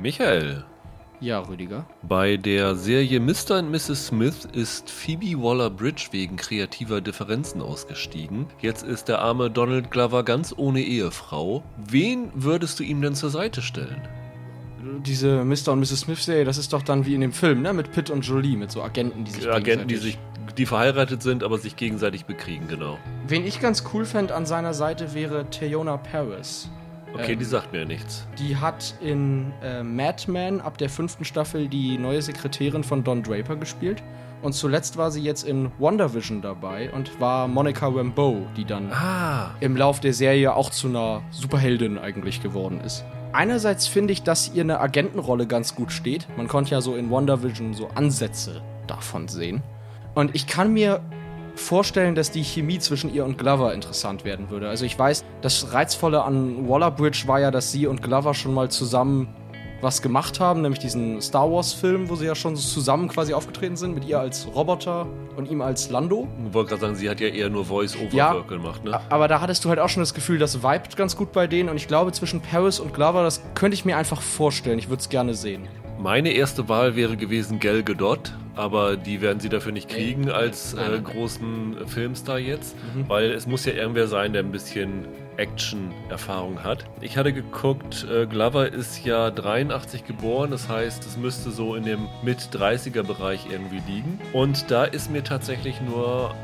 Michael. Ja, Rüdiger. Bei der Serie Mr. und Mrs. Smith ist Phoebe Waller-Bridge wegen kreativer Differenzen ausgestiegen. Jetzt ist der arme Donald Glover ganz ohne Ehefrau. Wen würdest du ihm denn zur Seite stellen? Diese Mr. und Mrs. Smith-Serie, das ist doch dann wie in dem Film, ne? Mit Pitt und Jolie, mit so Agenten, die sich Agenten, die sich die verheiratet sind, aber sich gegenseitig bekriegen, genau. Wen ich ganz cool fände an seiner Seite wäre Teyona Paris. Okay, Ähm, die sagt mir nichts. Die hat in äh, Mad Men ab der fünften Staffel die neue Sekretärin von Don Draper gespielt. Und zuletzt war sie jetzt in WandaVision dabei und war Monica Rambeau, die dann Ah, im Lauf der Serie auch zu einer Superheldin eigentlich geworden ist. Einerseits finde ich, dass ihr eine Agentenrolle ganz gut steht. Man konnte ja so in WandaVision so Ansätze davon sehen. Und ich kann mir vorstellen, dass die Chemie zwischen ihr und Glover interessant werden würde. Also ich weiß, das Reizvolle an Waller-Bridge war ja, dass sie und Glover schon mal zusammen was gemacht haben, nämlich diesen Star Wars-Film, wo sie ja schon so zusammen quasi aufgetreten sind, mit ihr als Roboter und ihm als Lando. ich wollte gerade sagen, sie hat ja eher nur Voice-Over Ja. Gemacht, ne? Aber da hattest du halt auch schon das Gefühl, das vibet ganz gut bei denen. Und ich glaube, zwischen Paris und Glover, das könnte ich mir einfach vorstellen. Ich würde es gerne sehen. Meine erste Wahl wäre gewesen Gal Gadot, aber die werden sie dafür nicht kriegen als äh, großen Filmstar jetzt, Mhm. weil es muss ja irgendwer sein, der ein bisschen Action-Erfahrung hat. Ich hatte geguckt, äh, Glover ist ja 83 geboren, das heißt, es müsste so in dem Mit-30er-Bereich irgendwie liegen. Und da ist mir tatsächlich nur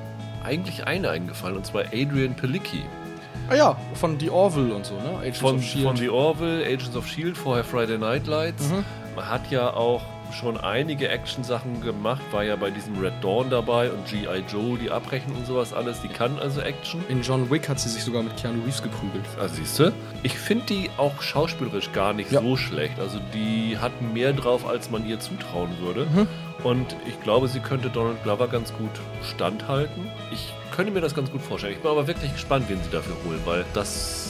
eigentlich eine eingefallen, und zwar Adrian Palicki. Ah ja, von The Orville und so, ne? Agents Von, of S.H.I.E.L.D.. von The Orville, Agents of S.H.I.E.L.D., vorher Friday Night Lights. Mhm. Man hat ja auch schon einige Action-Sachen gemacht, war ja bei diesem Red Dawn dabei und G.I. Joe, die Abrechnung und sowas alles. Die kann also Action. In John Wick hat sie sich sogar mit Keanu Reeves geprügelt. Also siehst du? Ich finde die auch schauspielerisch gar nicht Ja. so schlecht. Also die hat mehr drauf, als man ihr zutrauen würde. Mhm. Und ich glaube, sie könnte Donald Glover ganz gut standhalten. Ich könnte mir das ganz gut vorstellen. Ich bin aber wirklich gespannt, wen sie dafür holen, weil das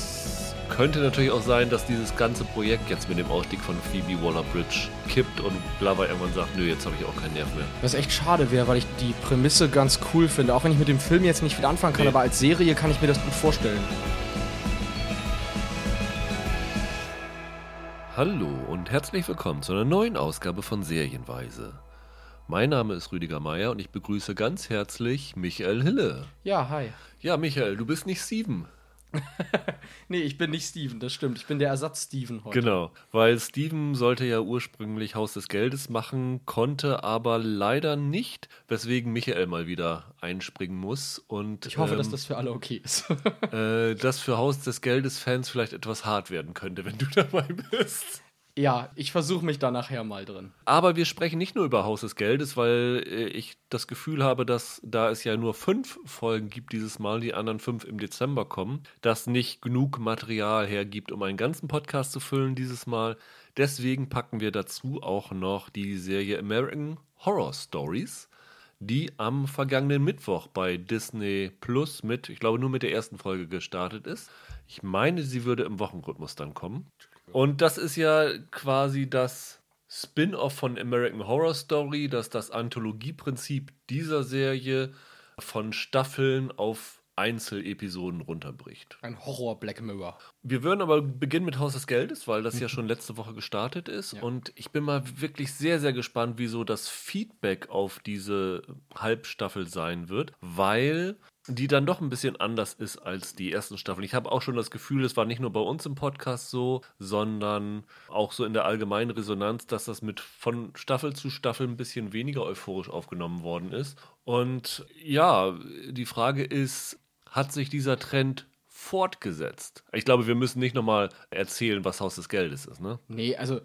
könnte natürlich auch sein, dass dieses ganze Projekt jetzt mit dem Ausstieg von Phoebe Waller-Bridge kippt und Glover irgendwann sagt, nö, jetzt habe ich auch keinen Nerv mehr. Was echt schade wäre, weil ich die Prämisse ganz cool finde. Auch wenn ich mit dem Film jetzt nicht viel anfangen kann, Nee. aber als Serie kann ich mir das gut vorstellen. Hallo und herzlich willkommen zu einer neuen Ausgabe von Serienweise. Mein Name ist Rüdiger Meier und ich begrüße ganz herzlich Michael Hille. Ja, hi. Ja, Michael, du bist nicht Steven. Nee, ich bin nicht Steven, das stimmt. Ich bin der Ersatz Steven heute. Genau, weil Steven sollte ja ursprünglich Haus des Geldes machen, konnte aber leider nicht, weswegen Michael mal wieder einspringen muss. Und Ich hoffe, ähm, dass das für alle okay ist. äh, das für Haus des Geldes-Fans vielleicht etwas hart werden könnte, wenn du dabei bist. Ja, ich versuche mich da nachher mal drin. Aber wir sprechen nicht nur über Haus des Geldes, weil äh, ich das Gefühl habe, dass da es ja nur fünf Folgen gibt dieses Mal, die anderen fünf im Dezember kommen, das nicht genug Material hergibt, um einen ganzen Podcast zu füllen dieses Mal. Deswegen packen wir dazu auch noch die Serie American Horror Stories, die am vergangenen Mittwoch bei Disney Plus mit, ich glaube nur mit der ersten Folge gestartet ist. Ich meine, sie würde im Wochenrhythmus dann kommen. Und das ist ja quasi das Spin-off von American Horror Story, dass das Anthologieprinzip dieser Serie von Staffeln auf Einzelepisoden runterbricht. Ein Horror Black Mirror. Wir würden aber beginnen mit Haus des Geldes, weil das ja schon letzte Woche gestartet ist. Ja. Und ich bin mal wirklich sehr, sehr gespannt, wieso das Feedback auf diese Halbstaffel sein wird, weil die dann doch ein bisschen anders ist als die ersten Staffeln. Ich habe auch schon das Gefühl, es war nicht nur bei uns im Podcast so, sondern auch so in der allgemeinen Resonanz, dass das mit von Staffel zu Staffel ein bisschen weniger euphorisch aufgenommen worden ist. Und ja, die Frage ist, hat sich dieser Trend fortgesetzt? Ich glaube, wir müssen nicht nochmal erzählen, was Haus des Geldes ist, ne? Nee, also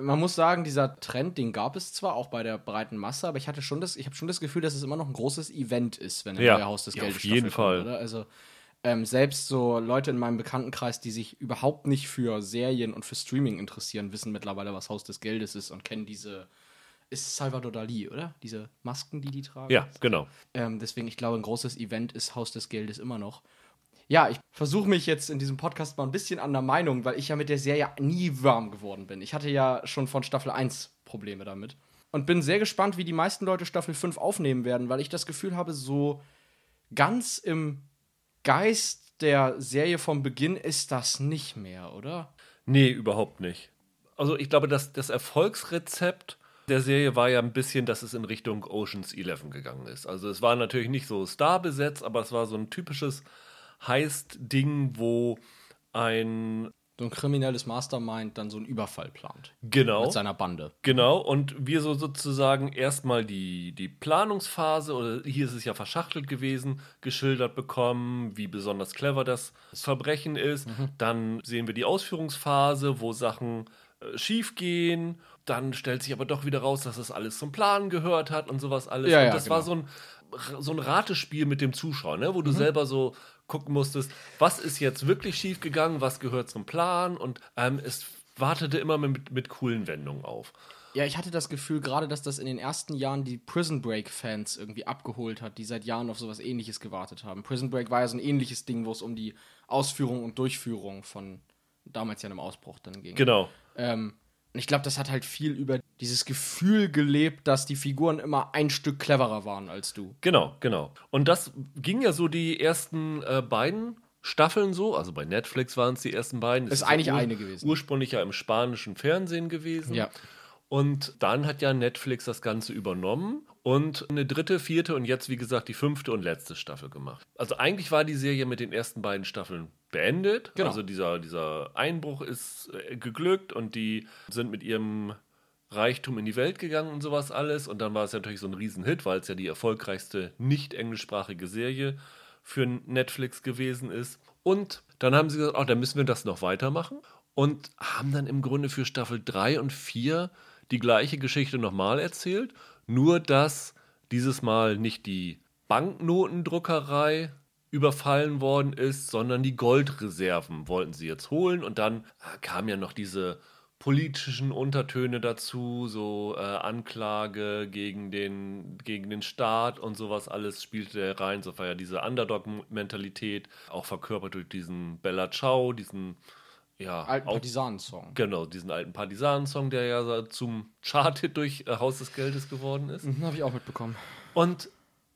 man muss sagen, dieser Trend, den gab es zwar auch bei der breiten Masse, aber ich hatte schon das, ich habe schon das Gefühl, dass es immer noch ein großes Event ist, wenn ein Ja, neuer Haus des ja, Geldes auf jeden Staffel Fall. Kommt, oder? Also ähm, selbst so Leute in meinem Bekanntenkreis, die sich überhaupt nicht für Serien und für Streaming interessieren, wissen mittlerweile, was Haus des Geldes ist und kennen diese ist Salvador Dali, oder? Diese Masken, die die tragen. Ja, genau. Ähm, deswegen, ich glaube, ein großes Event ist Haus des Geldes immer noch. Ja, ich versuche mich jetzt in diesem Podcast mal ein bisschen an der Meinung, weil ich ja mit der Serie nie warm geworden bin. Ich hatte ja schon von Staffel 1 Probleme damit. Und bin sehr gespannt, wie die meisten Leute Staffel 5 aufnehmen werden, weil ich das Gefühl habe, so ganz im Geist der Serie vom Beginn ist das nicht mehr, oder? Nee, überhaupt nicht. also ich glaube, dass das Erfolgsrezept der Serie war ja ein bisschen, dass es in Richtung Oceans 11 gegangen ist. Also es war natürlich nicht so starbesetzt, aber es war so ein typisches Heist-Ding, wo ein so ein kriminelles Mastermind dann so einen Überfall plant. Genau. Mit seiner Bande. Genau, und wir so sozusagen erstmal die, die Planungsphase, oder hier ist es ja verschachtelt gewesen, geschildert bekommen, wie besonders clever das Verbrechen ist. Mhm. Dann sehen wir die Ausführungsphase, wo Sachen äh, schief gehen. Dann stellt sich aber doch wieder raus, dass das alles zum Plan gehört hat und sowas alles. Ja, und ja, das genau. war so ein, so ein Ratespiel mit dem Zuschauer, ne? wo du mhm. selber so gucken musstest, was ist jetzt wirklich schief gegangen, was gehört zum Plan und ähm, es wartete immer mit, mit coolen Wendungen auf. Ja, ich hatte das Gefühl, gerade, dass das in den ersten Jahren die Prison Break-Fans irgendwie abgeholt hat, die seit Jahren auf sowas ähnliches gewartet haben. Prison Break war ja so ein ähnliches Ding, wo es um die Ausführung und Durchführung von damals ja einem Ausbruch dann ging. Genau. Ähm, und ich glaube, das hat halt viel über dieses Gefühl gelebt, dass die Figuren immer ein Stück cleverer waren als du. Genau, genau. Und das ging ja so die ersten äh, beiden Staffeln so, also bei Netflix waren es die ersten beiden. Das ist, ist eigentlich ja eine gewesen. Ursprünglich ja im spanischen Fernsehen gewesen. Ja. Und dann hat ja Netflix das Ganze übernommen und eine dritte, vierte und jetzt, wie gesagt, die fünfte und letzte Staffel gemacht. Also eigentlich war die Serie mit den ersten beiden Staffeln beendet. Genau. Also dieser, dieser Einbruch ist äh, geglückt und die sind mit ihrem Reichtum in die Welt gegangen und sowas alles. Und dann war es natürlich so ein Riesenhit, weil es ja die erfolgreichste nicht englischsprachige Serie für Netflix gewesen ist. Und dann haben sie gesagt, oh, dann müssen wir das noch weitermachen. Und haben dann im Grunde für Staffel 3 und 4 die gleiche Geschichte nochmal erzählt. Nur, dass dieses Mal nicht die Banknotendruckerei überfallen worden ist, sondern die Goldreserven wollten sie jetzt holen. Und dann äh, kamen ja noch diese politischen Untertöne dazu, so äh, Anklage gegen den, gegen den Staat und sowas alles spielte rein. So war ja diese Underdog-Mentalität, auch verkörpert durch diesen Bella Ciao, diesen ja, alten Partisanensong. Genau, diesen alten Partisanensong, der ja zum Chart-Hit durch äh, Haus des Geldes geworden ist. Mhm, Habe ich auch mitbekommen. Und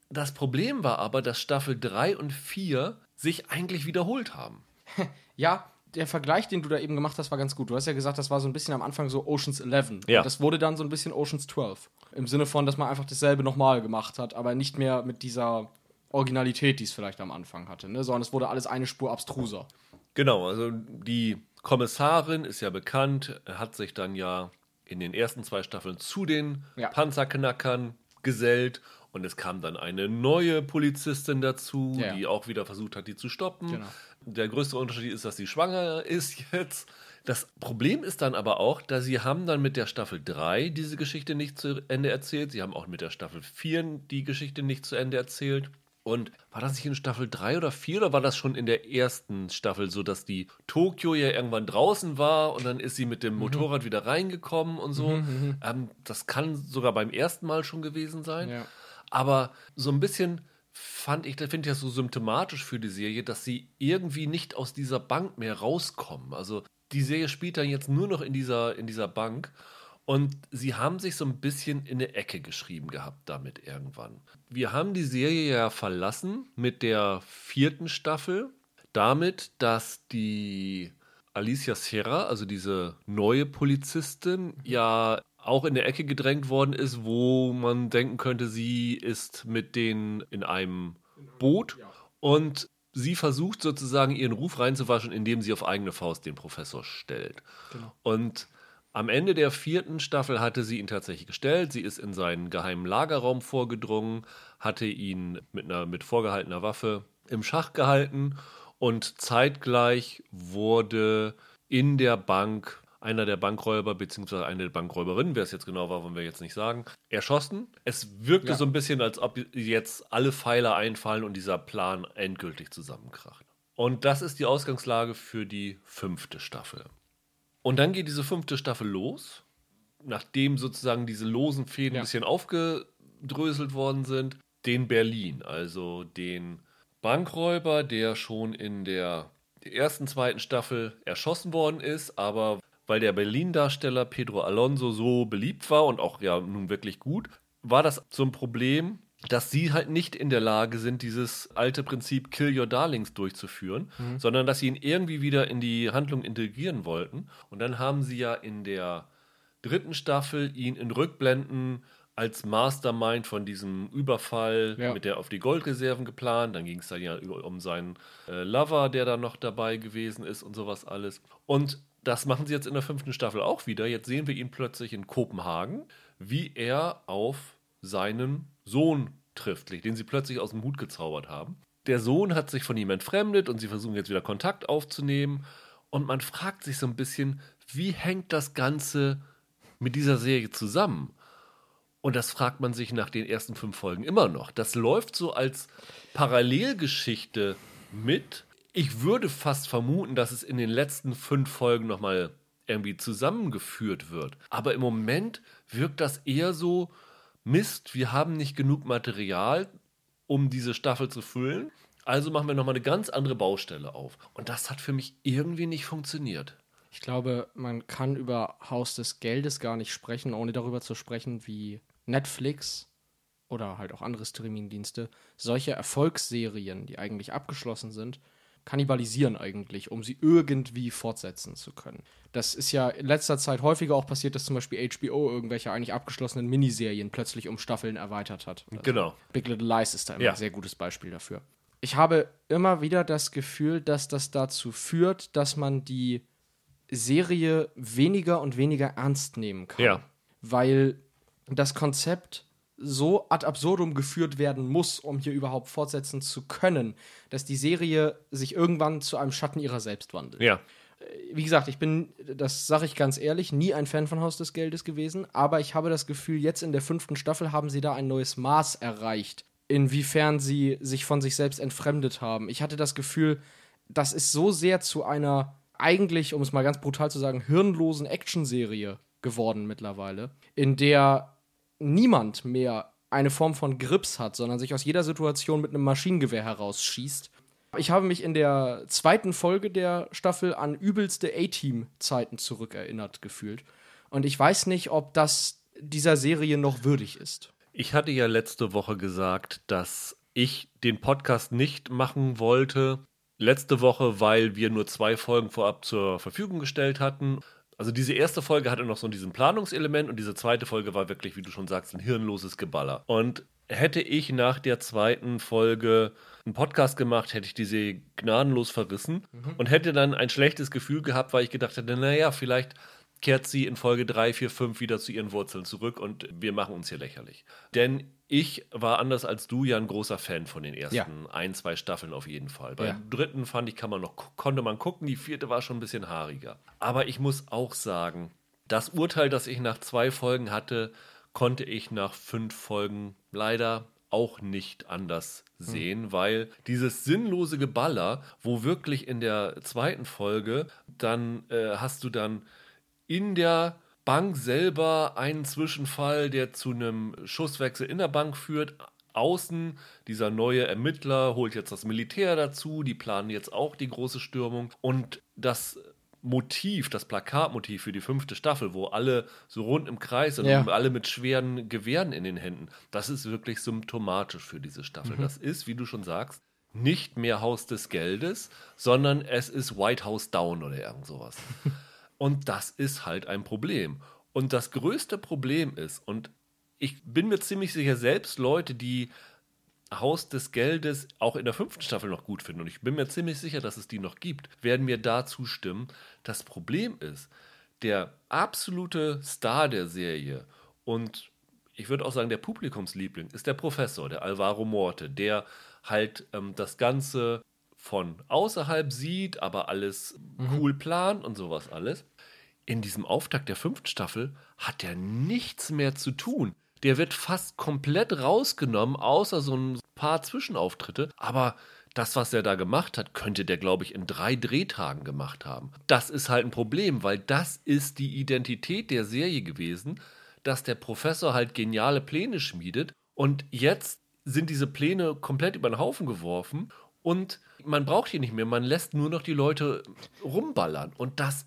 das Problem war aber, dass Staffel 3 und 4 sich eigentlich wiederholt haben. ja, der Vergleich, den du da eben gemacht hast, war ganz gut. Du hast ja gesagt, das war so ein bisschen am Anfang so Oceans 11. Ja. Und das wurde dann so ein bisschen Oceans 12. Im Sinne von, dass man einfach dasselbe nochmal gemacht hat, aber nicht mehr mit dieser Originalität, die es vielleicht am Anfang hatte, ne? sondern es wurde alles eine Spur abstruser. Genau, also die Kommissarin ist ja bekannt, hat sich dann ja in den ersten zwei Staffeln zu den Ja. Panzerknackern gesellt und es kam dann eine neue Polizistin dazu, Ja. die auch wieder versucht hat, die zu stoppen. Genau. Der größte Unterschied ist, dass sie schwanger ist jetzt. Das Problem ist dann aber auch, dass sie haben dann mit der Staffel 3 diese Geschichte nicht zu Ende erzählt. Sie haben auch mit der Staffel 4 die Geschichte nicht zu Ende erzählt. Und war das nicht in Staffel 3 oder 4 oder war das schon in der ersten Staffel so, dass die Tokio ja irgendwann draußen war und dann ist sie mit dem Mhm. Motorrad wieder reingekommen und so? Ähm, das kann sogar beim ersten Mal schon gewesen sein. Ja. Aber so ein bisschen fand ich, da finde ich das so symptomatisch für die Serie, dass sie irgendwie nicht aus dieser Bank mehr rauskommen. Also die Serie spielt dann jetzt nur noch in dieser, in dieser Bank. Und sie haben sich so ein bisschen in eine Ecke geschrieben gehabt damit irgendwann. Wir haben die Serie ja verlassen mit der vierten Staffel, damit, dass die Alicia Serra, also diese neue Polizistin, ja auch in der Ecke gedrängt worden ist, wo man denken könnte, sie ist mit denen in einem Boot und sie versucht sozusagen ihren Ruf reinzuwaschen, indem sie auf eigene Faust den Professor stellt. Genau. Und am Ende der vierten Staffel hatte sie ihn tatsächlich gestellt. Sie ist in seinen geheimen Lagerraum vorgedrungen, hatte ihn mit einer mit vorgehaltener Waffe im Schach gehalten und zeitgleich wurde in der Bank einer der Bankräuber beziehungsweise eine der Bankräuberinnen, wer es jetzt genau war, wollen wir jetzt nicht sagen, erschossen. Es wirkte Ja. so ein bisschen, als ob jetzt alle Pfeiler einfallen und dieser Plan endgültig zusammenkracht. Und das ist die Ausgangslage für die fünfte Staffel. Und dann geht diese fünfte Staffel los, nachdem sozusagen diese losen Fäden Ja. ein bisschen aufgedröselt worden sind, den Berlin, also den Bankräuber, der schon in der ersten, zweiten Staffel erschossen worden ist, aber weil der Berlin-Darsteller Pedro Alonso so beliebt war und auch ja nun wirklich gut, war das so ein Problem, dass sie halt nicht in der Lage sind, dieses alte Prinzip Kill Your Darlings durchzuführen, mhm. sondern dass sie ihn irgendwie wieder in die Handlung integrieren wollten. Und dann haben sie ja in der dritten Staffel ihn in Rückblenden als Mastermind von diesem Überfall ja. mit der auf die Goldreserven geplant. Dann ging es dann ja um seinen äh, Lover, der da noch dabei gewesen ist und sowas alles. Und das machen sie jetzt in der fünften Staffel auch wieder. Jetzt sehen wir ihn plötzlich in Kopenhagen, wie er auf seinen Sohn trifft, den sie plötzlich aus dem Hut gezaubert haben. Der Sohn hat sich von ihm entfremdet und sie versuchen jetzt wieder Kontakt aufzunehmen. Und man fragt sich so ein bisschen, wie hängt das Ganze mit dieser Serie zusammen? Und das fragt man sich nach den ersten fünf Folgen immer noch. Das läuft so als Parallelgeschichte mit. Ich würde fast vermuten, dass es in den letzten fünf Folgen nochmal irgendwie zusammengeführt wird. Aber im Moment wirkt das eher so, Mist, wir haben nicht genug Material, um diese Staffel zu füllen. Also machen wir nochmal eine ganz andere Baustelle auf. Und das hat für mich irgendwie nicht funktioniert. Ich glaube, man kann über Haus des Geldes gar nicht sprechen, ohne darüber zu sprechen, wie Netflix oder halt auch andere Streamingdienste solche Erfolgsserien, die eigentlich abgeschlossen sind, kannibalisieren eigentlich, um sie irgendwie fortsetzen zu können. Das ist ja in letzter Zeit häufiger auch passiert, dass zum Beispiel HBO irgendwelche eigentlich abgeschlossenen Miniserien plötzlich um Staffeln erweitert hat. Also genau. Big Little Lies ist da immer ja. ein sehr gutes Beispiel dafür. Ich habe immer wieder das Gefühl, dass das dazu führt, dass man die Serie weniger und weniger ernst nehmen kann. Ja. Weil das Konzept so ad absurdum geführt werden muss, um hier überhaupt fortsetzen zu können, dass die Serie sich irgendwann zu einem Schatten ihrer selbst wandelt. Ja. Äh, wie gesagt, ich bin, das sage ich ganz ehrlich, nie ein Fan von Haus des Geldes gewesen, aber ich habe das Gefühl, jetzt in der fünften Staffel haben sie da ein neues Maß erreicht, inwiefern sie sich von sich selbst entfremdet haben. Ich hatte das Gefühl, das ist so sehr zu einer eigentlich, um es mal ganz brutal zu sagen, hirnlosen Actionserie geworden mittlerweile, in der niemand mehr eine Form von Grips hat, sondern sich aus jeder Situation mit einem Maschinengewehr herausschießt. Ich habe mich in der zweiten Folge der Staffel an übelste A-Team-Zeiten zurückerinnert gefühlt. Und ich weiß nicht, ob das dieser Serie noch würdig ist. Ich hatte ja letzte Woche gesagt, dass ich den Podcast nicht machen wollte. Letzte Woche, weil wir nur zwei Folgen vorab zur Verfügung gestellt hatten also diese erste Folge hatte noch so diesen Planungselement und diese zweite Folge war wirklich, wie du schon sagst, ein hirnloses Geballer. Und hätte ich nach der zweiten Folge einen Podcast gemacht, hätte ich diese gnadenlos verrissen mhm. und hätte dann ein schlechtes Gefühl gehabt, weil ich gedacht hätte, naja, vielleicht kehrt sie in Folge 3, 4, 5 wieder zu ihren Wurzeln zurück und wir machen uns hier lächerlich. Denn ich war anders als du ja ein großer Fan von den ersten ja. ein, zwei Staffeln auf jeden Fall. Beim ja. dritten fand ich, kann man noch, konnte man gucken, die vierte war schon ein bisschen haariger. Aber ich muss auch sagen, das Urteil, das ich nach zwei Folgen hatte, konnte ich nach fünf Folgen leider auch nicht anders sehen, hm. weil dieses sinnlose Geballer, wo wirklich in der zweiten Folge dann äh, hast du dann in der Bank selber einen Zwischenfall, der zu einem Schusswechsel in der Bank führt. Außen, dieser neue Ermittler holt jetzt das Militär dazu, die planen jetzt auch die große Stürmung. Und das Motiv, das Plakatmotiv für die fünfte Staffel, wo alle so rund im Kreis sind ja. und alle mit schweren Gewehren in den Händen, das ist wirklich symptomatisch für diese Staffel. Mhm. Das ist, wie du schon sagst, nicht mehr Haus des Geldes, sondern es ist White House Down oder irgend sowas. Und das ist halt ein Problem. Und das größte Problem ist, und ich bin mir ziemlich sicher, selbst Leute, die Haus des Geldes auch in der fünften Staffel noch gut finden, und ich bin mir ziemlich sicher, dass es die noch gibt, werden mir da zustimmen. Das Problem ist, der absolute Star der Serie und ich würde auch sagen, der Publikumsliebling ist der Professor, der Alvaro Morte, der halt ähm, das Ganze von außerhalb sieht, aber alles mhm. cool plant und sowas alles. In diesem Auftakt der fünften Staffel hat er nichts mehr zu tun. Der wird fast komplett rausgenommen, außer so ein paar Zwischenauftritte. Aber das, was er da gemacht hat, könnte der, glaube ich, in drei Drehtagen gemacht haben. Das ist halt ein Problem, weil das ist die Identität der Serie gewesen, dass der Professor halt geniale Pläne schmiedet und jetzt sind diese Pläne komplett über den Haufen geworfen und man braucht hier nicht mehr, man lässt nur noch die Leute rumballern. Und das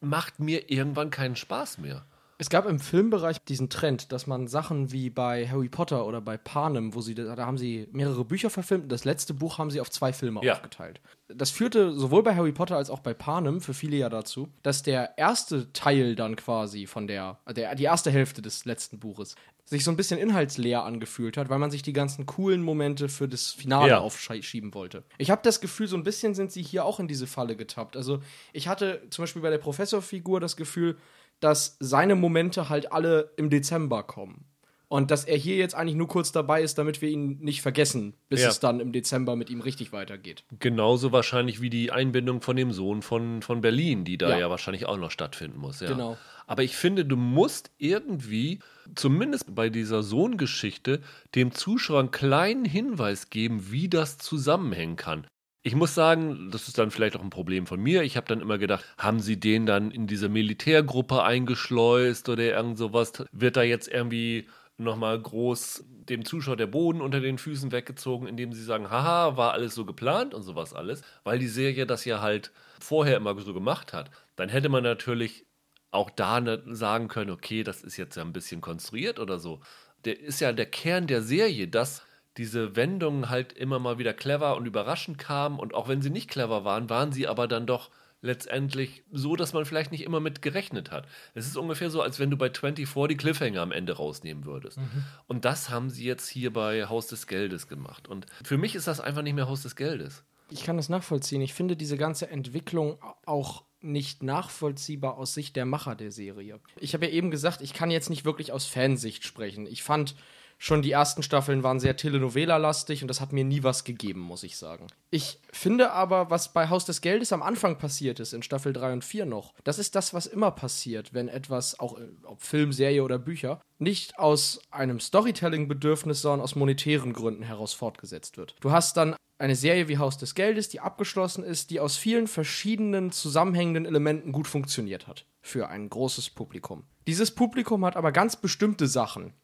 macht mir irgendwann keinen Spaß mehr. Es gab im Filmbereich diesen Trend, dass man Sachen wie bei Harry Potter oder bei Panem, wo sie da haben sie mehrere Bücher verfilmt und das letzte Buch haben sie auf zwei Filme Ja. aufgeteilt. Das führte sowohl bei Harry Potter als auch bei Panem für viele ja dazu, dass der erste Teil dann quasi von der, der die erste Hälfte des letzten Buches sich so ein bisschen inhaltsleer angefühlt hat, weil man sich die ganzen coolen Momente für das Finale Ja. aufschieben wollte. Ich habe das Gefühl, so ein bisschen sind sie hier auch in diese Falle getappt. Also ich hatte zum Beispiel bei der Professorfigur das Gefühl, dass seine Momente halt alle im Dezember kommen. Und dass er hier jetzt eigentlich nur kurz dabei ist, damit wir ihn nicht vergessen, bis Ja. es dann im Dezember mit ihm richtig weitergeht. Genauso wahrscheinlich wie die Einbindung von dem Sohn von, von Berlin, die da ja. Ja. wahrscheinlich auch noch stattfinden muss. Ja. Genau. Aber ich finde, du musst irgendwie, zumindest bei dieser Sohngeschichte, dem Zuschauer einen kleinen Hinweis geben, wie das zusammenhängen kann. Ich muss sagen, das ist dann vielleicht auch ein Problem von mir. Ich habe dann immer gedacht, haben sie den dann in diese Militärgruppe eingeschleust oder irgend sowas? Wird da jetzt irgendwie nochmal groß dem Zuschauer der Boden unter den Füßen weggezogen, indem sie sagen, haha, war alles so geplant und sowas alles, weil die Serie das ja halt vorher immer so gemacht hat. Dann hätte man natürlich auch da ne- sagen können, okay, das ist jetzt ja ein bisschen konstruiert oder so. Der ist ja der Kern der Serie, dass diese Wendungen halt immer mal wieder clever und überraschend kamen und auch wenn sie nicht clever waren, waren sie aber dann doch letztendlich so, dass man vielleicht nicht immer mit gerechnet hat. Es ist ungefähr so, als wenn du bei 24 die Cliffhanger am Ende rausnehmen würdest. Und das haben sie jetzt hier bei Haus des Geldes gemacht. Und für mich ist das einfach nicht mehr Haus des Geldes. Ich kann das nachvollziehen. Ich finde diese ganze Entwicklung auch nicht nachvollziehbar aus Sicht der Macher der Serie. Ich habe ja eben gesagt, ich kann jetzt nicht wirklich aus Fansicht sprechen. Ich fand schon die ersten Staffeln waren sehr Telenovela-lastig und das hat mir nie was gegeben, muss ich sagen. Ich finde aber, was bei Haus des Geldes am Anfang passiert ist, in Staffel 3 und 4 noch, das ist das, was immer passiert, wenn etwas, auch äh, ob Film, Serie oder Bücher, nicht aus einem Storytelling-Bedürfnis, sondern aus monetären Gründen heraus fortgesetzt wird. Du hast dann eine Serie wie Haus des Geldes, die abgeschlossen ist, die aus vielen verschiedenen zusammenhängenden Elementen gut funktioniert hat für ein großes Publikum. Dieses Publikum hat aber ganz bestimmte Sachen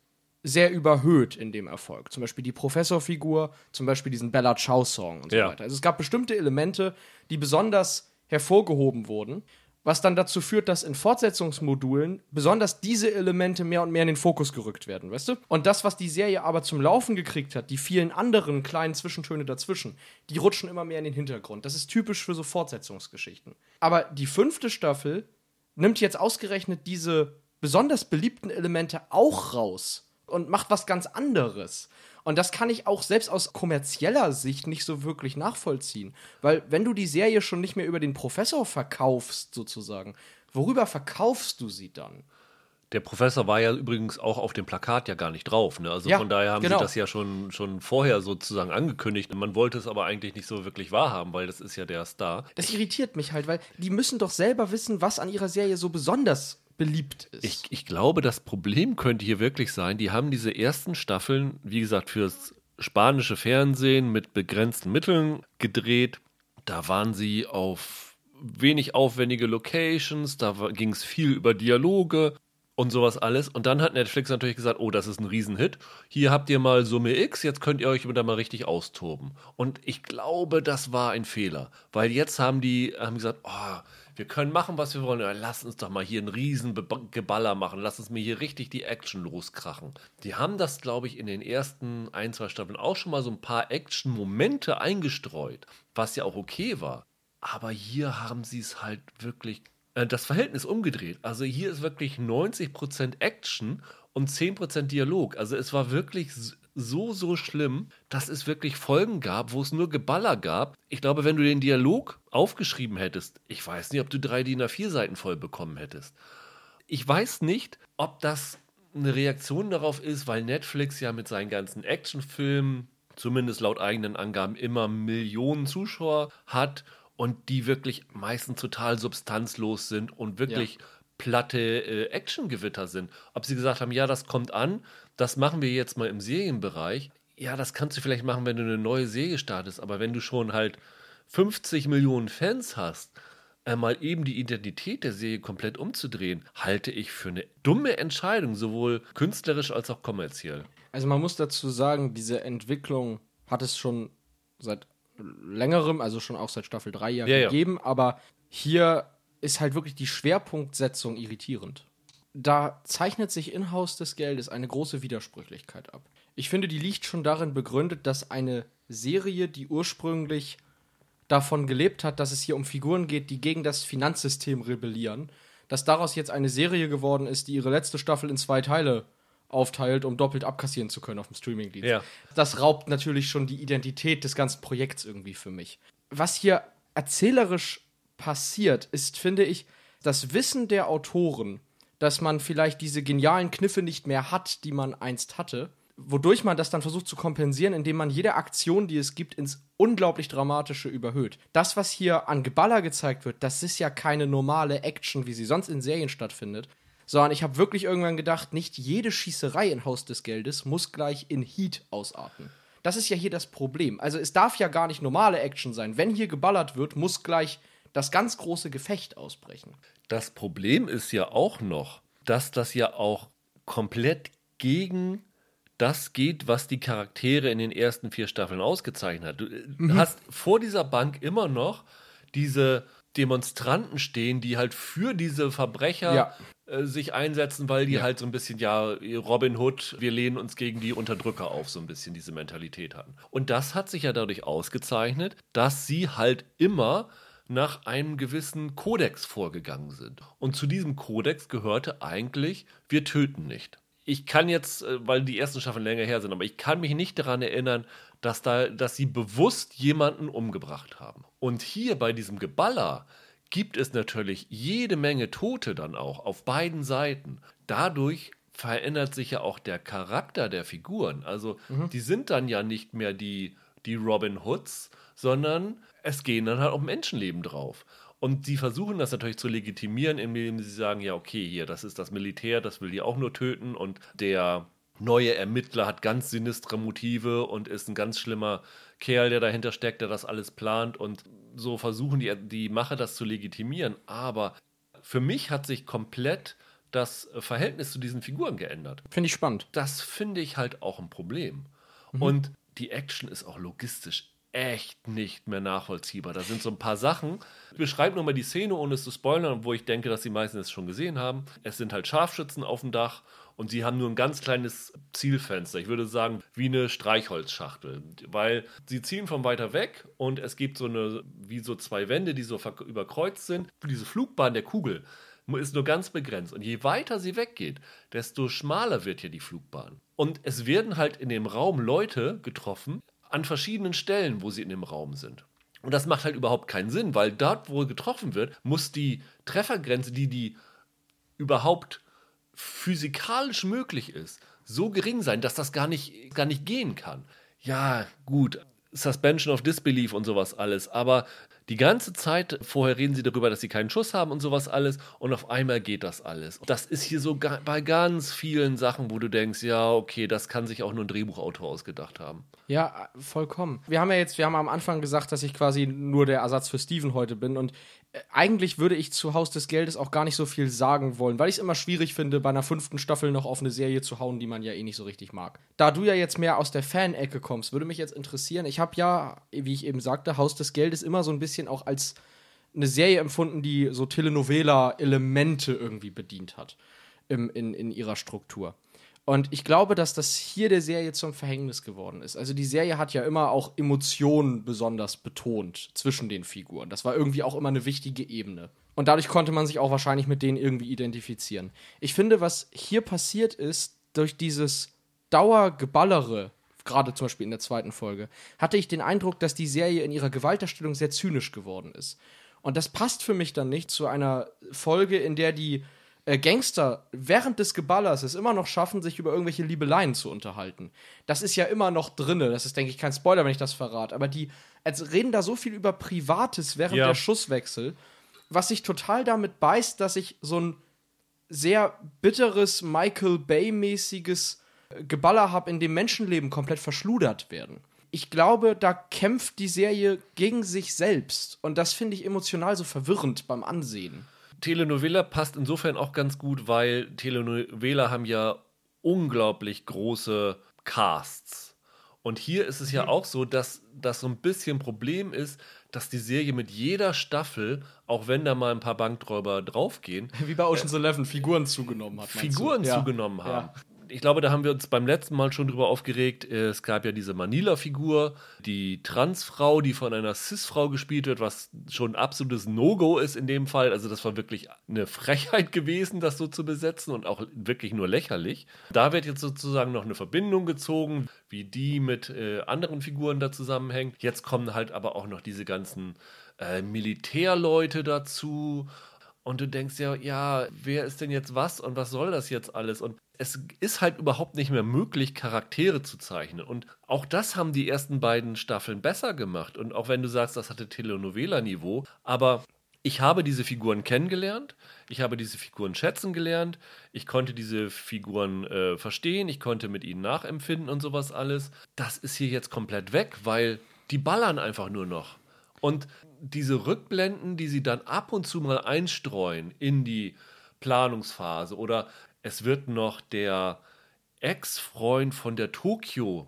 sehr überhöht in dem Erfolg. Zum Beispiel die Professorfigur, zum Beispiel diesen Bella Ciao-Song und so Ja. weiter. Also es gab bestimmte Elemente, die besonders hervorgehoben wurden, was dann dazu führt, dass in Fortsetzungsmodulen besonders diese Elemente mehr und mehr in den Fokus gerückt werden, weißt du? Und das, was die Serie aber zum Laufen gekriegt hat, die vielen anderen kleinen Zwischentöne dazwischen, die rutschen immer mehr in den Hintergrund. Das ist typisch für so Fortsetzungsgeschichten. Aber die fünfte Staffel nimmt jetzt ausgerechnet diese besonders beliebten Elemente auch raus und macht was ganz anderes. Und das kann ich auch selbst aus kommerzieller Sicht nicht so wirklich nachvollziehen. Weil wenn du die Serie schon nicht mehr über den Professor verkaufst, sozusagen, worüber verkaufst du sie dann? Der Professor war ja übrigens auch auf dem Plakat ja gar nicht drauf. Ne? Also Ja, von daher haben genau. sie das ja schon, schon vorher sozusagen angekündigt. Man wollte es aber eigentlich nicht so wirklich wahrhaben, weil das ist ja der Star. Das irritiert mich halt, weil die müssen doch selber wissen, was an ihrer Serie so besonders beliebt ist. Ich, ich glaube, das Problem könnte hier wirklich sein, die haben diese ersten Staffeln, wie gesagt, fürs spanische Fernsehen mit begrenzten Mitteln gedreht. Da waren sie auf wenig aufwendige Locations, da ging es viel über Dialoge und sowas alles. Und dann hat Netflix natürlich gesagt, oh, das ist ein Riesenhit. Hier habt ihr mal Summe X, jetzt könnt ihr euch da mal richtig austoben. Und ich glaube, das war ein Fehler. Weil jetzt haben die haben gesagt, oh, wir können machen, was wir wollen. Ja, lass uns doch mal hier einen riesen Geballer machen. Lass uns mir hier richtig die Action loskrachen. Die haben das, glaube ich, in den ersten ein, zwei Staffeln auch schon mal so ein paar Action-Momente eingestreut, was ja auch okay war. Aber hier haben sie es halt wirklich äh, das Verhältnis umgedreht. Also hier ist wirklich 90% Action und 10% Dialog. Also es war wirklich so, so schlimm, dass es wirklich Folgen gab, wo es nur Geballer gab. Ich glaube, wenn du den Dialog aufgeschrieben hättest, ich weiß nicht, ob du drei DIN A4 Seiten voll bekommen hättest. Ich weiß nicht, ob das eine Reaktion darauf ist, weil Netflix ja mit seinen ganzen Actionfilmen, zumindest laut eigenen Angaben, immer Millionen Zuschauer hat und die wirklich meistens total substanzlos sind und wirklich platte äh, Actiongewitter sind. Ob sie gesagt haben, ja, das kommt an, das machen wir jetzt mal im Serienbereich. Ja, das kannst du vielleicht machen, wenn du eine neue Serie startest, aber wenn du schon halt 50 Millionen Fans hast, mal eben die Identität der Serie komplett umzudrehen, halte ich für eine dumme Entscheidung, sowohl künstlerisch als auch kommerziell. Also man muss dazu sagen, diese Entwicklung hat es schon seit längerem, also schon auch seit Staffel 3 ja, Ja, ja. gegeben, aber hier ist halt wirklich die Schwerpunktsetzung irritierend. Da zeichnet sich in Haus des Geldes eine große Widersprüchlichkeit ab. Ich finde, die liegt schon darin begründet, dass eine Serie, die ursprünglich davon gelebt hat, dass es hier um Figuren geht, die gegen das Finanzsystem rebellieren, dass daraus jetzt eine Serie geworden ist, die ihre letzte Staffel in zwei Teile aufteilt, um doppelt abkassieren zu können auf dem Streamingdienst. Ja. Das raubt natürlich schon die Identität des ganzen Projekts irgendwie für mich. Was hier erzählerisch passiert, ist, finde ich, das Wissen der Autoren, dass man vielleicht diese genialen Kniffe nicht mehr hat, die man einst hatte, wodurch man das dann versucht zu kompensieren, indem man jede Aktion, die es gibt, ins unglaublich Dramatische überhöht. Das, was hier an Geballer gezeigt wird, das ist ja keine normale Action, wie sie sonst in Serien stattfindet, sondern ich habe wirklich irgendwann gedacht, nicht jede Schießerei in Haus des Geldes muss gleich in Heat ausarten. Das ist ja hier das Problem. Also es darf ja gar nicht normale Action sein. Wenn hier geballert wird, muss gleich das ganz große Gefecht ausbrechen. Das Problem ist ja auch noch, dass das ja auch komplett gegen das geht, was die Charaktere in den ersten vier Staffeln ausgezeichnet hat. Du äh, mhm. hast vor dieser Bank immer noch diese Demonstranten stehen, die halt für diese Verbrecher ja. äh, sich einsetzen, weil die ja. halt so ein bisschen, ja, Robin Hood, wir lehnen uns gegen die Unterdrücker auf, so ein bisschen diese Mentalität hatten. Und das hat sich ja dadurch ausgezeichnet, dass sie halt immer nach einem gewissen Kodex vorgegangen sind. Und zu diesem Kodex gehörte eigentlich, wir töten nicht ich kann jetzt, äh, weil die ersten Staffeln länger her sind, aber ich kann mich nicht daran erinnern, dass, da, dass sie bewusst jemanden umgebracht haben. Und hier bei diesem Geballer gibt es natürlich jede Menge Tote dann auch auf beiden Seiten. Dadurch verändert sich ja auch der Charakter der Figuren. Also mhm. die sind dann ja nicht mehr die, die Robin Hoods, sondern es gehen dann halt auch Menschenleben drauf. Und sie versuchen das natürlich zu legitimieren, indem sie sagen, ja, okay, hier, das ist das Militär, das will die auch nur töten und der neue Ermittler hat ganz sinistre Motive und ist ein ganz schlimmer Kerl, der dahinter steckt, der das alles plant und so versuchen die, die Macher das zu legitimieren. Aber für mich hat sich komplett das Verhältnis zu diesen Figuren geändert. Finde ich spannend. Das finde ich halt auch ein Problem. Mhm. Und die Action ist auch logistisch echt nicht mehr nachvollziehbar. Da sind so ein paar Sachen. Ich beschreibe nochmal die Szene, ohne es zu spoilern, wo ich denke, dass die meisten es schon gesehen haben. Es sind halt Scharfschützen auf dem Dach und sie haben nur ein ganz kleines Zielfenster. Ich würde sagen, wie eine Streichholzschachtel. Weil sie ziehen von weiter weg und es gibt so eine, wie so zwei Wände, die so überkreuzt sind. Diese Flugbahn der Kugel ist nur ganz begrenzt. Und je weiter sie weggeht, desto schmaler wird hier die Flugbahn. Und es werden halt in dem Raum Leute getroffen, an verschiedenen Stellen, wo sie in dem Raum sind. Und das macht halt überhaupt keinen Sinn, weil dort, wo getroffen wird, muss die Treffergrenze, die die überhaupt physikalisch möglich ist, so gering sein, dass das gar nicht, gar nicht gehen kann. Ja, gut, Suspension of Disbelief und sowas alles, aber die ganze Zeit vorher reden sie darüber, dass sie keinen Schuss haben und sowas alles und auf einmal geht das alles. Das ist hier so bei ganz vielen Sachen, wo du denkst, ja, okay, das kann sich auch nur ein Drehbuchautor ausgedacht haben. Ja, vollkommen. Wir haben ja jetzt, wir haben am Anfang gesagt, dass ich quasi nur der Ersatz für Steven heute bin und eigentlich würde ich zu Haus des Geldes auch gar nicht so viel sagen wollen, weil ich es immer schwierig finde, bei einer fünften Staffel noch auf eine Serie zu hauen, die man ja eh nicht so richtig mag. Da du ja jetzt mehr aus der Fan-Ecke kommst, würde mich jetzt interessieren. Ich habe ja, wie ich eben sagte, Haus des Geldes immer so ein bisschen auch als eine Serie empfunden, die so Telenovela-Elemente irgendwie bedient hat im, in, in ihrer Struktur. Und ich glaube, dass das hier der Serie zum Verhängnis geworden ist. Also die Serie hat ja immer auch Emotionen besonders betont zwischen den Figuren. Das war irgendwie auch immer eine wichtige Ebene. Und dadurch konnte man sich auch wahrscheinlich mit denen irgendwie identifizieren. Ich finde, was hier passiert ist, durch dieses Dauergeballere, gerade zum Beispiel in der zweiten Folge, hatte ich den Eindruck, dass die Serie in ihrer Gewalterstellung sehr zynisch geworden ist. Und das passt für mich dann nicht zu einer Folge, in der die äh, Gangster während des Geballers es immer noch schaffen, sich über irgendwelche Liebeleien zu unterhalten. Das ist ja immer noch drinne. Das ist, denke ich, kein Spoiler, wenn ich das verrate. Aber die also reden da so viel über Privates während ja. der Schusswechsel, was sich total damit beißt, dass ich so ein sehr bitteres Michael Bay-mäßiges äh, Geballer habe, in dem Menschenleben komplett verschludert werden. Ich glaube, da kämpft die Serie gegen sich selbst. Und das finde ich emotional so verwirrend beim Ansehen. Telenovela passt insofern auch ganz gut, weil Telenovela haben ja unglaublich große Casts. Und hier ist es ja mhm. auch so, dass das so ein bisschen Problem ist, dass die Serie mit jeder Staffel, auch wenn da mal ein paar Bankräuber draufgehen, Wie bei Ocean's Eleven Figuren zugenommen hat. Figuren Ja. zugenommen haben. Ja. Ich glaube, da haben wir uns beim letzten Mal schon drüber aufgeregt. Es gab ja diese Manila-Figur, die Transfrau, die von einer Cis-Frau gespielt wird, was schon ein absolutes No-Go ist in dem Fall. Also, das war wirklich eine Frechheit gewesen, das so zu besetzen und auch wirklich nur lächerlich. Da wird jetzt sozusagen noch eine Verbindung gezogen, wie die mit äh, anderen Figuren da zusammenhängt. Jetzt kommen halt aber auch noch diese ganzen äh, Militärleute dazu. Und du denkst ja, ja, wer ist denn jetzt was und was soll das jetzt alles? Und es ist halt überhaupt nicht mehr möglich, Charaktere zu zeichnen. Und auch das haben die ersten beiden Staffeln besser gemacht. Und auch wenn du sagst, das hatte Telenovela-Niveau, aber ich habe diese Figuren kennengelernt, ich habe diese Figuren schätzen gelernt, ich konnte diese Figuren äh, verstehen, ich konnte mit ihnen nachempfinden und sowas alles. Das ist hier jetzt komplett weg, weil die ballern einfach nur noch. Und diese Rückblenden, die sie dann ab und zu mal einstreuen in die Planungsphase oder es wird noch der Ex-Freund von der Tokio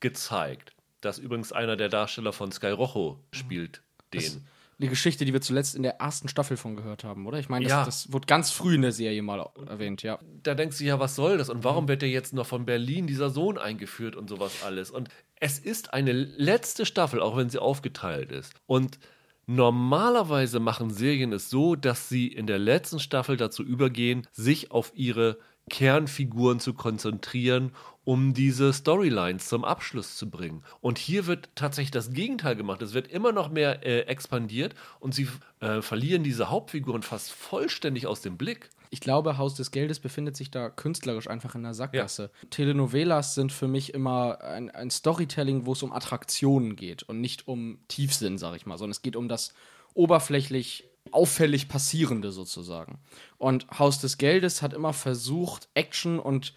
gezeigt, das übrigens einer der Darsteller von Sky Rojo spielt, den. Die Geschichte, die wir zuletzt in der ersten Staffel von gehört haben, oder? Ich meine, das, Ja. das wurde ganz früh in der Serie mal erwähnt, ja. da denkst du ja, was soll das? Und warum wird der jetzt noch von Berlin, dieser Sohn, eingeführt und sowas alles? Und es ist eine letzte Staffel, auch wenn sie aufgeteilt ist. Und normalerweise machen Serien es so, dass sie in der letzten Staffel dazu übergehen, sich auf ihre Kernfiguren zu konzentrieren, um diese Storylines zum Abschluss zu bringen. Und hier wird tatsächlich das Gegenteil gemacht. Es wird immer noch mehr äh, expandiert und sie äh, verlieren diese Hauptfiguren fast vollständig aus dem Blick. Ich glaube, Haus des Geldes befindet sich da künstlerisch einfach in der Sackgasse. Telenovelas sind für mich immer ein, ein Storytelling, wo es um Attraktionen geht und nicht um Tiefsinn, sag ich mal, sondern es geht um das oberflächlich auffällig Passierende sozusagen. Und Haus des Geldes hat immer versucht, Action und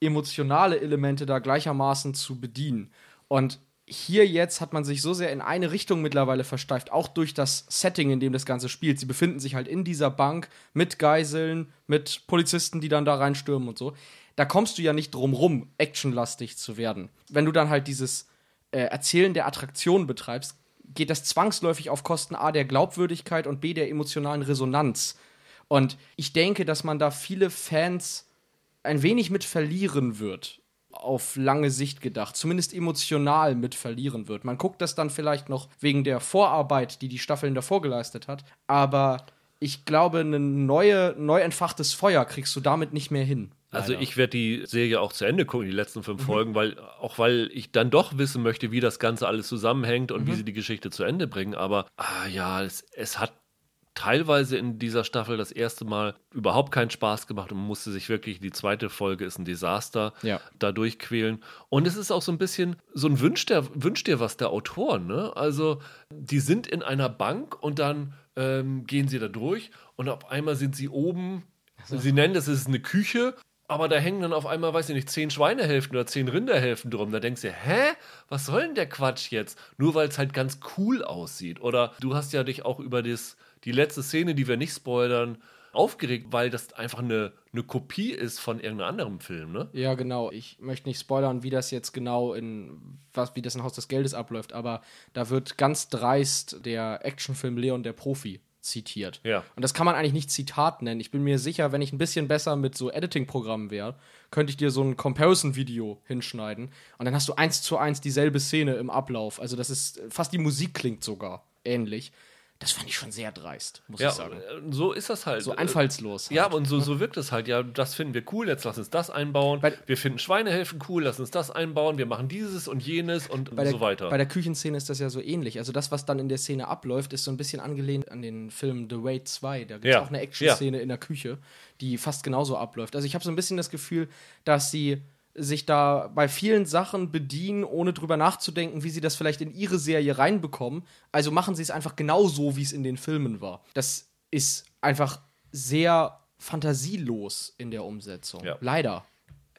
emotionale Elemente da gleichermaßen zu bedienen. Und hier jetzt hat man sich so sehr in eine Richtung mittlerweile versteift, auch durch das Setting, in dem das Ganze spielt. Sie befinden sich halt in dieser Bank mit Geiseln, mit Polizisten, die dann da reinstürmen und so. Da kommst du ja nicht drum rum, actionlastig zu werden. Wenn du dann halt dieses äh, Erzählen der Attraktion betreibst, geht das zwangsläufig auf Kosten A der Glaubwürdigkeit und B der emotionalen Resonanz. Und ich denke, dass man da viele Fans ein wenig mit verlieren wird, auf lange Sicht gedacht, zumindest emotional mit verlieren wird. Man guckt das dann vielleicht noch wegen der Vorarbeit, die die Staffeln davor geleistet hat, aber ich glaube, ein neue, neu entfachtes Feuer kriegst du damit nicht mehr hin. Also Leider. ich werde die Serie auch zu Ende gucken, die letzten fünf Folgen, weil auch weil ich dann doch wissen möchte, wie das Ganze alles zusammenhängt und wie sie die Geschichte zu Ende bringen. Aber ah, ja, es, es hat teilweise in dieser Staffel das erste Mal überhaupt keinen Spaß gemacht und musste sich wirklich, die zweite Folge ist ein Desaster, Ja. da durchquälen. Und es ist auch so ein bisschen so ein Wünsch, der, Wünsch dir was der Autoren, ne? Also, die sind in einer Bank und dann ähm, gehen sie da durch und auf einmal sind sie oben, sie nennen das, es ist eine Küche aber da hängen dann auf einmal, weiß ich nicht, zehn Schweinehälften oder zehn Rinderhälften drum. Da denkst du, hä? Was soll denn der Quatsch jetzt? Nur weil es halt ganz cool aussieht. Oder du hast ja dich auch über das, die letzte Szene, die wir nicht spoilern, aufgeregt, weil das einfach eine, eine Kopie ist von irgendeinem anderen Film, ne? Ja, genau. Ich möchte nicht spoilern, wie das jetzt genau in was, wie das in Haus des Geldes abläuft, aber da wird ganz dreist der Actionfilm Leon der Profi zitiert. Ja. Und das kann man eigentlich nicht Zitat nennen. Ich bin mir sicher, wenn ich ein bisschen besser mit so Editing-Programmen wäre, könnte ich dir so ein Comparison-Video hinschneiden und dann hast du eins zu eins dieselbe Szene im Ablauf. Also das ist fast die Musik klingt sogar ähnlich. Das fand ich schon sehr dreist, muss Ja, ich sagen. äh, so ist das halt. So einfallslos. Ja, halt. und so, so wirkt es halt. Ja, das finden wir cool, jetzt lass uns das einbauen. Bei- wir finden Schweinehälften cool, lass uns das einbauen. Wir machen dieses und jenes und bei der, so weiter. Bei der Küchenszene ist das ja so ähnlich. Also das, was dann in der Szene abläuft, ist so ein bisschen angelehnt an den Film The Raid 2. Da gibt es Ja, auch eine Action-Szene in der Küche, die fast genauso abläuft. Also ich habe so ein bisschen das Gefühl, dass sie sich da bei vielen Sachen bedienen, ohne drüber nachzudenken, wie sie das vielleicht in ihre Serie reinbekommen. Also machen sie es einfach genau so, wie es in den Filmen war. Das ist einfach sehr fantasielos in der Umsetzung. Ja. Leider.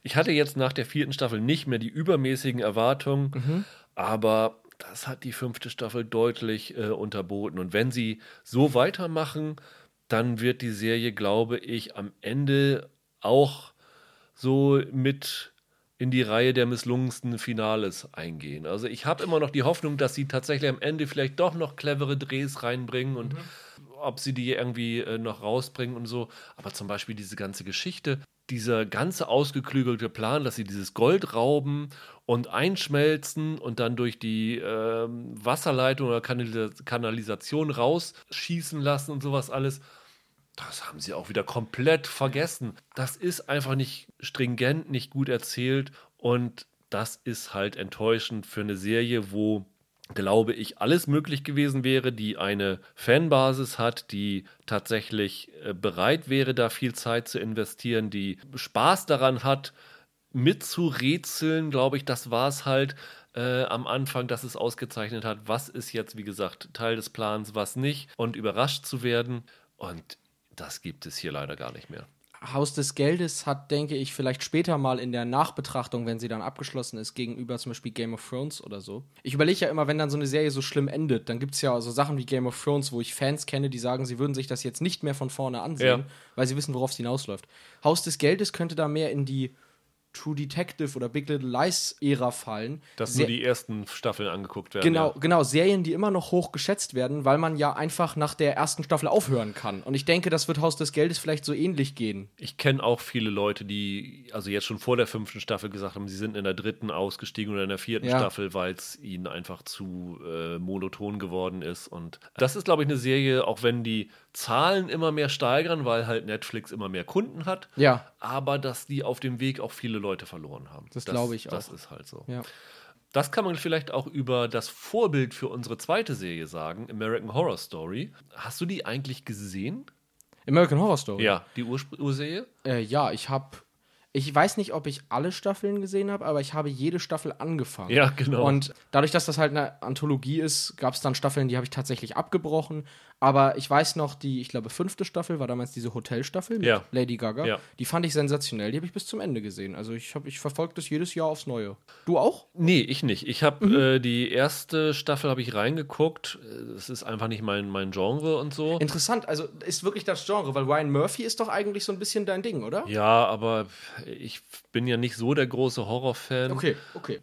Ich hatte jetzt nach der vierten Staffel nicht mehr die übermäßigen Erwartungen, Mhm. aber das hat die fünfte Staffel deutlich äh, unterboten. Und wenn sie so weitermachen, dann wird die Serie, glaube ich, am Ende auch so mit in die Reihe der misslungensten Finales eingehen. Also ich habe immer noch die Hoffnung, dass sie tatsächlich am Ende vielleicht doch noch clevere Drehs reinbringen und mhm. ob sie die irgendwie äh, noch rausbringen und so. Aber zum Beispiel diese ganze Geschichte, dieser ganze ausgeklügelte Plan, dass sie dieses Gold rauben und einschmelzen und dann durch die äh, Wasserleitung oder Kanalis Kanalisation rausschießen lassen und sowas alles das haben sie auch wieder komplett vergessen. Das ist einfach nicht stringent, nicht gut erzählt und das ist halt enttäuschend für eine Serie, wo glaube ich, alles möglich gewesen wäre, die eine Fanbasis hat, die tatsächlich äh, bereit wäre, da viel Zeit zu investieren, die Spaß daran hat, mitzurätseln, glaube ich, das war es halt äh, am Anfang, dass es ausgezeichnet hat, was ist jetzt, wie gesagt, Teil des Plans, was nicht und überrascht zu werden. Und das gibt es hier leider gar nicht mehr. Haus des Geldes hat, denke ich, vielleicht später mal in der Nachbetrachtung, wenn sie dann abgeschlossen ist, gegenüber zum Beispiel Game of Thrones oder so. Ich überlege ja immer, wenn dann so eine Serie so schlimm endet, dann gibt es ja so Sachen wie Game of Thrones, wo ich Fans kenne, die sagen, sie würden sich das jetzt nicht mehr von vorne ansehen, ja. weil sie wissen, worauf es hinausläuft. Haus des Geldes könnte da mehr in die True Detective oder Big Little Lies Ära fallen. Dass nur die ersten Staffeln angeguckt werden. Genau, ja. genau, Serien, die immer noch hoch geschätzt werden, weil man ja einfach nach der ersten Staffel aufhören kann. Und ich denke, das wird Haus des Geldes vielleicht so ähnlich gehen. Ich kenne auch viele Leute, die also jetzt schon vor der fünften Staffel gesagt haben, sie sind in der dritten ausgestiegen oder in der vierten ja. Staffel, weil es ihnen einfach zu äh, monoton geworden ist. Und das ist, glaube ich, eine Serie, auch wenn die Zahlen immer mehr steigern, weil halt Netflix immer mehr Kunden hat. Ja. Aber dass die auf dem Weg auch viele Leute verloren haben. Das, das glaube ich auch. Das ist halt so. Ja. Das kann man vielleicht auch über das Vorbild für unsere zweite Serie sagen, American Horror Story. Hast du die eigentlich gesehen? American Horror Story? Ja, die Ur Urserie? Äh, ja, ich habe ich weiß nicht, ob ich alle Staffeln gesehen habe, aber ich habe jede Staffel angefangen. Ja, genau. Und dadurch, dass das halt eine Anthologie ist, gab es dann Staffeln, die habe ich tatsächlich abgebrochen. Aber ich weiß noch, die, ich glaube, fünfte Staffel war damals diese Hotelstaffel mit ja. Lady Gaga. Ja. Die fand ich sensationell. Die habe ich bis zum Ende gesehen. Also ich, ich verfolge das jedes Jahr aufs Neue. Du auch? Nee, ich nicht. Ich habe mhm. äh, die erste Staffel habe ich reingeguckt. Es ist einfach nicht mein, mein Genre und so. Interessant. Also ist wirklich das Genre, weil Ryan Murphy ist doch eigentlich so ein bisschen dein Ding, oder? Ja, aber ich bin ja nicht so der große Horrorfan. Okay, okay.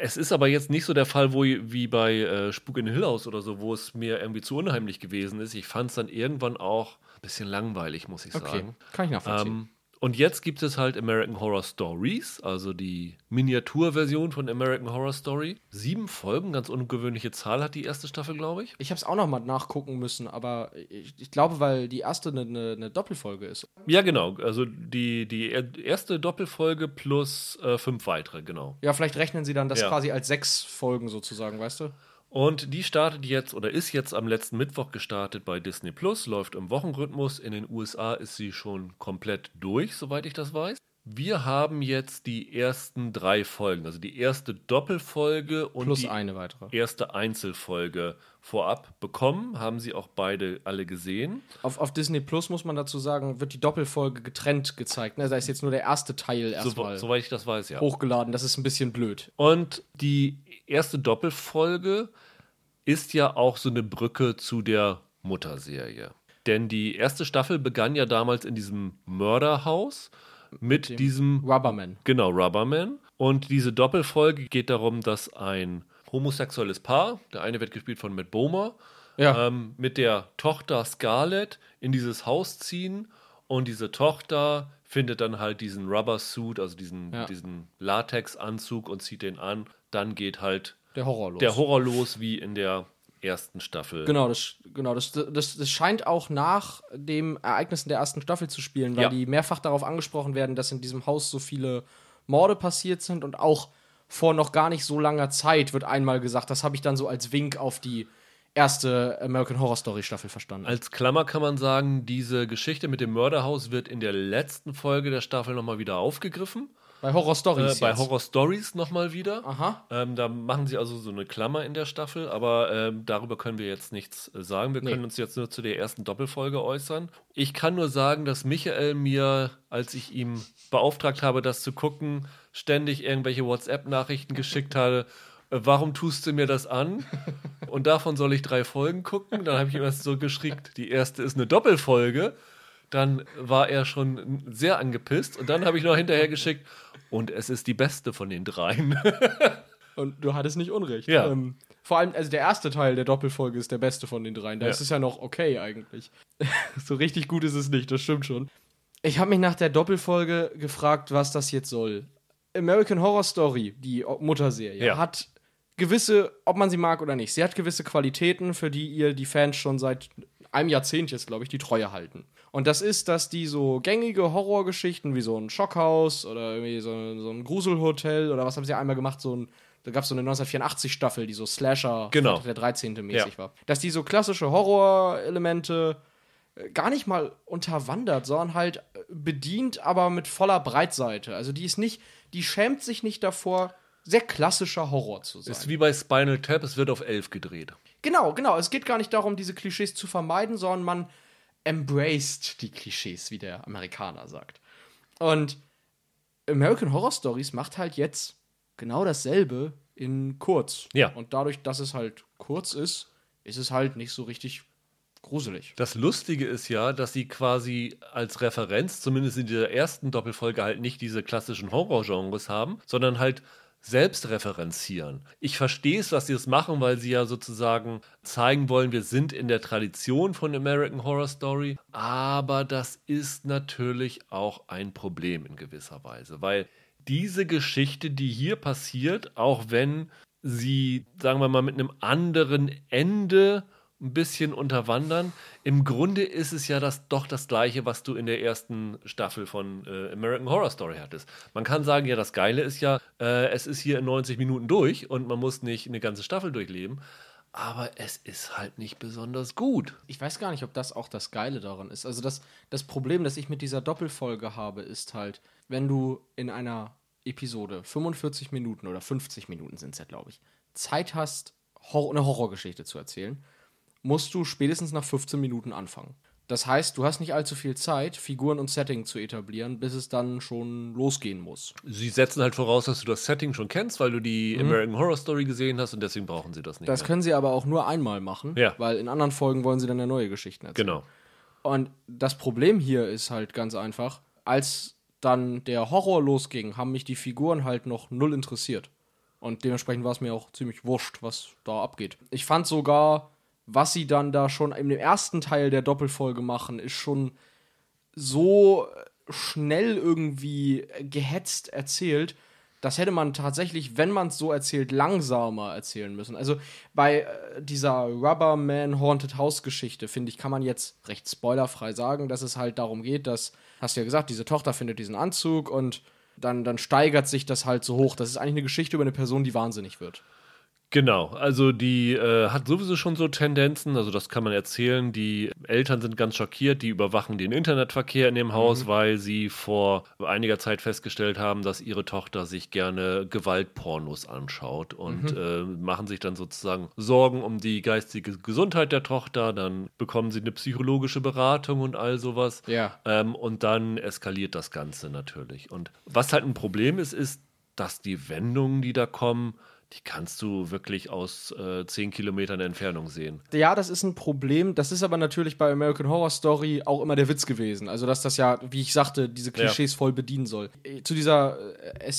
Es ist aber jetzt nicht so der Fall, wo, wie bei äh, Spuk in Hill House oder so, wo es mir irgendwie zu unheimlich gewesen ist. Ich fand es dann irgendwann auch ein bisschen langweilig, muss ich okay. sagen. Kann ich nachvollziehen. Ähm, und jetzt gibt es halt American Horror Stories, also die Miniaturversion von American Horror Story. Sieben Folgen, ganz ungewöhnliche Zahl hat die erste Staffel, glaube ich. Ich habe es auch noch mal nachgucken müssen, aber ich, ich glaube, weil die erste eine ne, ne Doppelfolge ist. Ja, genau. Also die, die erste Doppelfolge plus äh, fünf weitere, genau. Ja, vielleicht rechnen sie dann das ja. quasi als sechs Folgen sozusagen, weißt du? Und die startet jetzt oder ist jetzt am letzten Mittwoch gestartet bei Disney Plus, läuft im Wochenrhythmus. In den USA ist sie schon komplett durch, soweit ich das weiß. Wir haben jetzt die ersten drei Folgen, also die erste Doppelfolge und Plus die eine weitere. erste Einzelfolge vorab bekommen. Haben sie auch beide alle gesehen. Auf, auf Disney Plus muss man dazu sagen, wird die Doppelfolge getrennt gezeigt. Ne? Da ist jetzt nur der erste Teil erstmal. So, soweit ich das weiß, ja. Hochgeladen, das ist ein bisschen blöd. Und die erste Doppelfolge ist ja auch so eine Brücke zu der Mutterserie. Denn die erste Staffel begann ja damals in diesem Mörderhaus mit, mit diesem Rubberman. Genau, Rubberman. Und diese Doppelfolge geht darum, dass ein homosexuelles Paar, der eine wird gespielt von Matt Bomer, ja. ähm, mit der Tochter Scarlett in dieses Haus ziehen und diese Tochter findet dann halt diesen Rubber Suit, also diesen, ja. diesen Latex-Anzug und zieht den an. Dann geht halt der Horror los. Der Horror los, wie in der ersten Staffel. Genau, das, genau das, das, das scheint auch nach den Ereignissen der ersten Staffel zu spielen, weil ja. die mehrfach darauf angesprochen werden, dass in diesem Haus so viele Morde passiert sind und auch vor noch gar nicht so langer Zeit wird einmal gesagt, das habe ich dann so als Wink auf die erste American Horror Story Staffel verstanden. Als Klammer kann man sagen, diese Geschichte mit dem Mörderhaus wird in der letzten Folge der Staffel nochmal wieder aufgegriffen. Bei Horror Stories. Äh, bei Horror Stories nochmal wieder. Aha. Ähm, da machen sie also so eine Klammer in der Staffel, aber ähm, darüber können wir jetzt nichts äh, sagen. Wir können nee. uns jetzt nur zu der ersten Doppelfolge äußern. Ich kann nur sagen, dass Michael mir, als ich ihm beauftragt habe, das zu gucken, ständig irgendwelche WhatsApp-Nachrichten geschickt habe. Äh, warum tust du mir das an? Und davon soll ich drei Folgen gucken. Dann habe ich ihm erst so geschickt, die erste ist eine Doppelfolge dann war er schon sehr angepisst und dann habe ich noch hinterher geschickt und es ist die beste von den dreien. Und du hattest nicht Unrecht. Ja. Ähm, vor allem, also der erste Teil der Doppelfolge ist der beste von den dreien. Da Ja. ist es ja noch okay eigentlich. so richtig gut ist es nicht, das stimmt schon. Ich habe mich nach der Doppelfolge gefragt, was das jetzt soll. American Horror Story, die Mutterserie, Ja. hat gewisse, ob man sie mag oder nicht, sie hat gewisse Qualitäten, für die ihr die Fans schon seit einem Jahrzehnt jetzt, glaube ich, die Treue halten. Und das ist, dass die so gängige Horrorgeschichten wie so ein Schockhaus oder irgendwie so, so ein Gruselhotel oder was haben sie einmal gemacht, so ein da gab es so eine 1984-Staffel, die so Slasher Genau. der 13. mäßig Ja. war. Dass die so klassische Horrorelemente äh, gar nicht mal unterwandert, sondern halt äh, bedient, aber mit voller Breitseite. Also die ist nicht, die schämt sich nicht davor, sehr klassischer Horror zu sein. ist wie bei Spinal Tap, es wird auf elf gedreht. Genau, genau. Es geht gar nicht darum, diese Klischees zu vermeiden, sondern man embraced die Klischees, wie der Amerikaner sagt. Und American Horror Stories macht halt jetzt genau dasselbe in kurz. Ja. Und dadurch, dass es halt kurz ist, ist es halt nicht so richtig gruselig. Das Lustige ist ja, dass sie quasi als Referenz, zumindest in dieser ersten Doppelfolge, halt nicht diese klassischen Horrorgenres haben, sondern halt selbst referenzieren. Ich verstehe es, dass sie das machen, weil sie ja sozusagen zeigen wollen, wir sind in der Tradition von American Horror Story, aber das ist natürlich auch ein Problem in gewisser Weise, weil diese Geschichte, die hier passiert, auch wenn sie, sagen wir mal, mit einem anderen Ende ein bisschen unterwandern. Im Grunde ist es ja das, doch das Gleiche, was du in der ersten Staffel von äh, American Horror Story hattest. Man kann sagen, ja, das Geile ist ja, äh, es ist hier in 90 Minuten durch und man muss nicht eine ganze Staffel durchleben. Aber es ist halt nicht besonders gut. Ich weiß gar nicht, ob das auch das Geile daran ist. Also das, das Problem, das ich mit dieser Doppelfolge habe, ist halt, wenn du in einer Episode 45 Minuten oder 50 Minuten sind es ja, glaube ich, Zeit hast, Hor eine Horrorgeschichte zu erzählen, musst du spätestens nach 15 Minuten anfangen. Das heißt, du hast nicht allzu viel Zeit, Figuren und Setting zu etablieren, bis es dann schon losgehen muss. Sie setzen halt voraus, dass du das Setting schon kennst, weil du die American Horror Story gesehen hast und deswegen brauchen sie das nicht. Das mehr. können sie aber auch nur einmal machen, Ja. weil in anderen Folgen wollen sie dann ja neue Geschichten erzählen. Genau. Und das Problem hier ist halt ganz einfach, als dann der Horror losging, haben mich die Figuren halt noch null interessiert. Und dementsprechend war es mir auch ziemlich wurscht, was da abgeht. Ich fand sogar, was sie dann da schon im ersten Teil der Doppelfolge machen, ist schon so schnell irgendwie gehetzt erzählt. Das hätte man tatsächlich, wenn man es so erzählt, langsamer erzählen müssen. Also bei äh, dieser Rubberman Haunted House Geschichte, finde ich, kann man jetzt recht spoilerfrei sagen, dass es halt darum geht, dass, hast du ja gesagt, diese Tochter findet diesen Anzug und dann, dann steigert sich das halt so hoch. Das ist eigentlich eine Geschichte über eine Person, die wahnsinnig wird. Genau, also die äh, hat sowieso schon so Tendenzen, also das kann man erzählen. Die Eltern sind ganz schockiert, die überwachen den Internetverkehr in dem Haus, weil sie vor einiger Zeit festgestellt haben, dass ihre Tochter sich gerne Gewaltpornos anschaut und äh, machen sich dann sozusagen Sorgen um die geistige Gesundheit der Tochter. Dann bekommen sie eine psychologische Beratung und all sowas. Ja. Ähm, und dann eskaliert das Ganze natürlich. Und was halt ein Problem ist, ist, dass die Wendungen, die da kommen, die kannst du wirklich aus äh, 10 Kilometern Entfernung sehen. Ja, das ist ein Problem. Das ist aber natürlich bei American Horror Story auch immer der Witz gewesen. Also, dass das ja, wie ich sagte, diese Klischees voll bedienen soll. Äh, Zu dieser äh,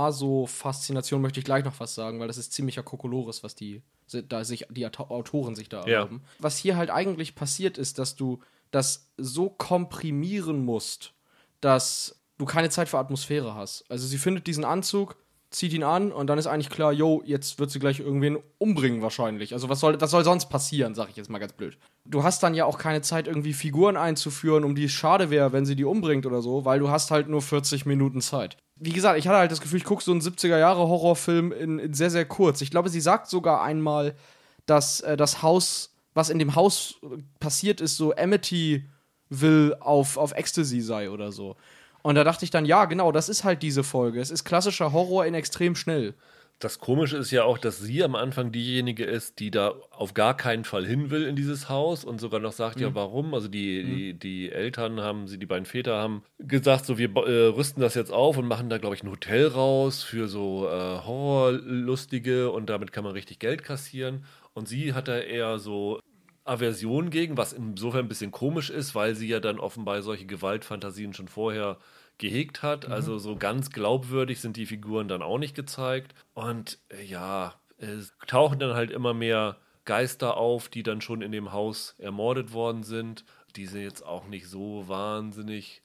SM-Sadomaso-Faszination möchte ich gleich noch was sagen, weil das ist ziemlicher Kokolores, was die, da sich, die Auto- Autoren sich da Ja. erlauben. Was hier halt eigentlich passiert ist, dass du das so komprimieren musst, dass du keine Zeit für Atmosphäre hast. Also, sie findet diesen Anzug, zieht ihn an und dann ist eigentlich klar, yo, jetzt wird sie gleich irgendwen umbringen wahrscheinlich. Also was soll, was soll sonst passieren, sag ich jetzt mal ganz blöd. Du hast dann ja auch keine Zeit, irgendwie Figuren einzuführen, um die es schade wäre, wenn sie die umbringt oder so, weil du hast halt nur 40 Minuten Zeit. Wie gesagt, ich hatte halt das Gefühl, ich gucke so einen 70er-Jahre-Horrorfilm in, in sehr, sehr kurz. Ich glaube, sie sagt sogar einmal, dass äh, das Haus, was in dem Haus passiert ist, so Amityville auf, auf Ecstasy sei oder so. Und da dachte ich dann, ja, genau, das ist halt diese Folge. Es ist klassischer Horror in extrem schnell. Das Komische ist ja auch, dass sie am Anfang diejenige ist, die da auf gar keinen Fall hin will in dieses Haus und sogar noch sagt, ja, warum? Also die, die, die Eltern haben, sie, die beiden Väter haben gesagt, so, wir äh, rüsten das jetzt auf und machen da, glaube ich, ein Hotel raus für so äh, Horrorlustige und damit kann man richtig Geld kassieren. Und sie hat da eher so Aversion gegen, was insofern ein bisschen komisch ist, weil sie ja dann offenbar solche Gewaltfantasien schon vorher gehegt hat. Mhm. Also so ganz glaubwürdig sind die Figuren dann auch nicht gezeigt. Und äh, ja, es tauchen dann halt immer mehr Geister auf, die dann schon in dem Haus ermordet worden sind. Die sind jetzt auch nicht so wahnsinnig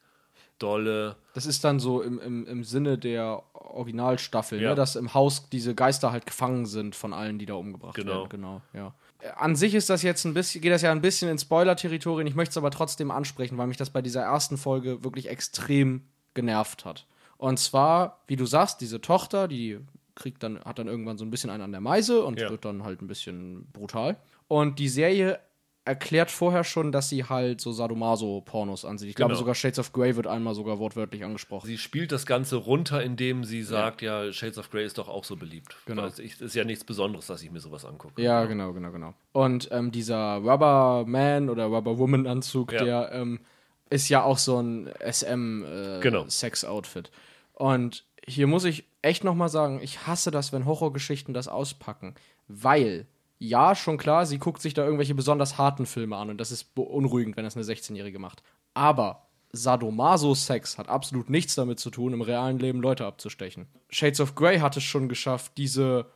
dolle. Das ist dann so im, im, im Sinne der Originalstaffel, ja. ne? dass im Haus diese Geister halt gefangen sind von allen, die da umgebracht genau. werden. Genau. Ja. An sich ist das jetzt ein bisschen, geht das ja ein bisschen in Spoiler-Territorien. Ich möchte es aber trotzdem ansprechen, weil mich das bei dieser ersten Folge wirklich extrem genervt hat. Und zwar, wie du sagst, diese Tochter, die kriegt dann, hat dann irgendwann so ein bisschen einen an der Meise und ja. wird dann halt ein bisschen brutal. Und die Serie erklärt vorher schon, dass sie halt so Sadomaso-Pornos ansieht. Ich genau. glaube, sogar Shades of Grey wird einmal sogar wortwörtlich angesprochen. Sie spielt das Ganze runter, indem sie sagt, ja, ja Shades of Grey ist doch auch so beliebt. Genau. Es ist ja nichts Besonderes, dass ich mir sowas angucke. Ja, genau, genau, genau. Und ähm, dieser Rubber Man oder Rubber Woman Anzug, ja. der ähm, ist ja auch so ein SM-Sex-Outfit. Äh, genau. Und hier muss ich echt noch mal sagen, ich hasse das, wenn Horrorgeschichten das auspacken, weil ja, schon klar, sie guckt sich da irgendwelche besonders harten Filme an und das ist beunruhigend, wenn das eine 16-Jährige macht. Aber Sadomaso-Sex hat absolut nichts damit zu tun, im realen Leben Leute abzustechen. Shades of Grey hat es schon geschafft, diese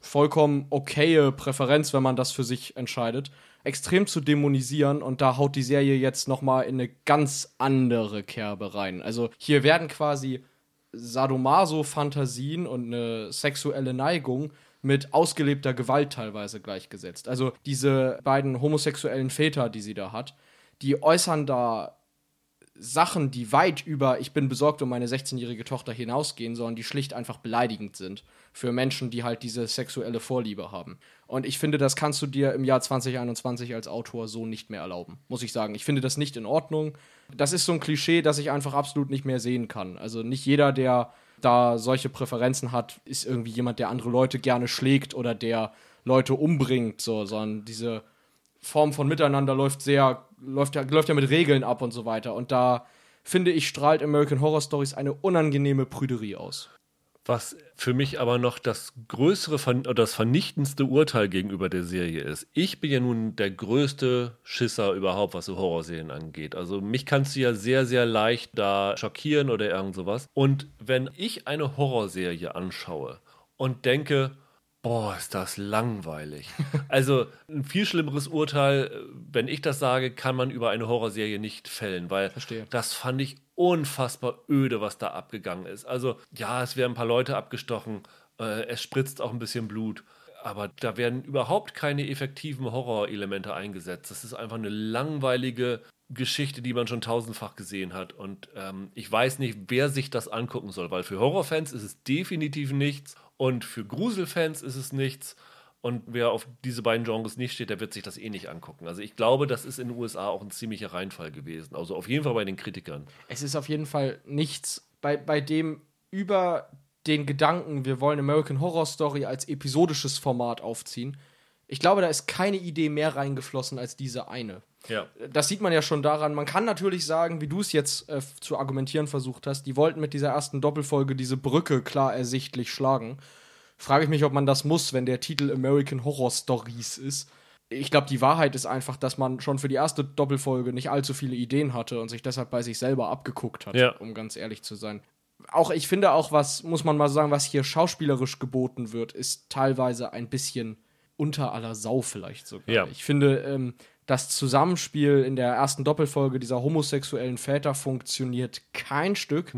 vollkommen okaye Präferenz, wenn man das für sich entscheidet, extrem zu dämonisieren und da haut die Serie jetzt noch mal in eine ganz andere Kerbe rein. Also hier werden quasi Sadomaso-Fantasien und eine sexuelle Neigung mit ausgelebter Gewalt teilweise gleichgesetzt. Also diese beiden homosexuellen Väter, die sie da hat, die äußern da Sachen, die weit über ich bin besorgt um meine 16-jährige Tochter hinausgehen, sondern die schlicht einfach beleidigend sind für Menschen, die halt diese sexuelle Vorliebe haben. Und ich finde, das kannst du dir im Jahr 2021 als Autor so nicht mehr erlauben, muss ich sagen. Ich finde das nicht in Ordnung. Das ist so ein Klischee, das ich einfach absolut nicht mehr sehen kann. Also nicht jeder, der da solche Präferenzen hat, ist irgendwie jemand, der andere Leute gerne schlägt oder der Leute umbringt, so, sondern diese Form von Miteinander läuft sehr, läuft ja, läuft ja mit Regeln ab und so weiter. Und da finde ich, strahlt American Horror Stories eine unangenehme Prüderie aus. Was für mich aber noch das größere oder das vernichtendste Urteil gegenüber der Serie ist. Ich bin ja nun der größte Schisser überhaupt, was so Horrorserien angeht. Also mich kannst du ja sehr, sehr leicht da schockieren oder irgend sowas. Und wenn ich eine Horrorserie anschaue und denke, Boah, ist das langweilig. Also ein viel schlimmeres Urteil, wenn ich das sage, kann man über eine Horrorserie nicht fällen, weil Verstehe. das fand ich unfassbar öde, was da abgegangen ist. Also ja, es werden ein paar Leute abgestochen, äh, es spritzt auch ein bisschen Blut, aber da werden überhaupt keine effektiven Horrorelemente eingesetzt. Das ist einfach eine langweilige Geschichte, die man schon tausendfach gesehen hat. Und ähm, ich weiß nicht, wer sich das angucken soll, weil für Horrorfans ist es definitiv nichts und für Gruselfans ist es nichts. Und wer auf diese beiden Genres nicht steht, der wird sich das eh nicht angucken. Also ich glaube, das ist in den USA auch ein ziemlicher Reinfall gewesen. Also auf jeden Fall bei den Kritikern. Es ist auf jeden Fall nichts, bei, bei dem über den Gedanken, wir wollen American Horror Story als episodisches Format aufziehen. Ich glaube, da ist keine Idee mehr reingeflossen als diese eine. Ja. Das sieht man ja schon daran. Man kann natürlich sagen, wie du es jetzt äh, zu argumentieren versucht hast, die wollten mit dieser ersten Doppelfolge diese Brücke klar ersichtlich schlagen. Frage ich mich, ob man das muss, wenn der Titel American Horror Stories ist. Ich glaube, die Wahrheit ist einfach, dass man schon für die erste Doppelfolge nicht allzu viele Ideen hatte und sich deshalb bei sich selber abgeguckt hat, ja. um ganz ehrlich zu sein. Auch ich finde auch, was, muss man mal sagen, was hier schauspielerisch geboten wird, ist teilweise ein bisschen unter aller Sau vielleicht sogar. Ja. Ich finde, ähm, das Zusammenspiel in der ersten Doppelfolge dieser homosexuellen Väter funktioniert kein Stück.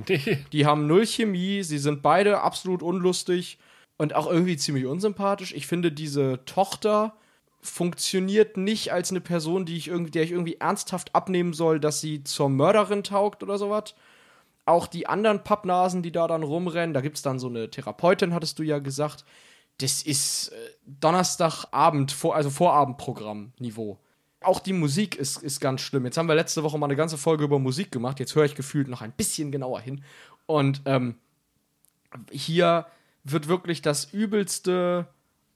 Die haben null Chemie, sie sind beide absolut unlustig und auch irgendwie ziemlich unsympathisch. Ich finde, diese Tochter funktioniert nicht als eine Person, die ich irgendwie, der ich irgendwie ernsthaft abnehmen soll, dass sie zur Mörderin taugt oder sowas. Auch die anderen Pappnasen, die da dann rumrennen, da gibt es dann so eine Therapeutin, hattest du ja gesagt. Das ist äh, Donnerstagabend, also Vorabendprogramm-Niveau auch die Musik ist, ist ganz schlimm. Jetzt haben wir letzte Woche mal eine ganze Folge über Musik gemacht. Jetzt höre ich gefühlt noch ein bisschen genauer hin. Und ähm, hier wird wirklich das übelste,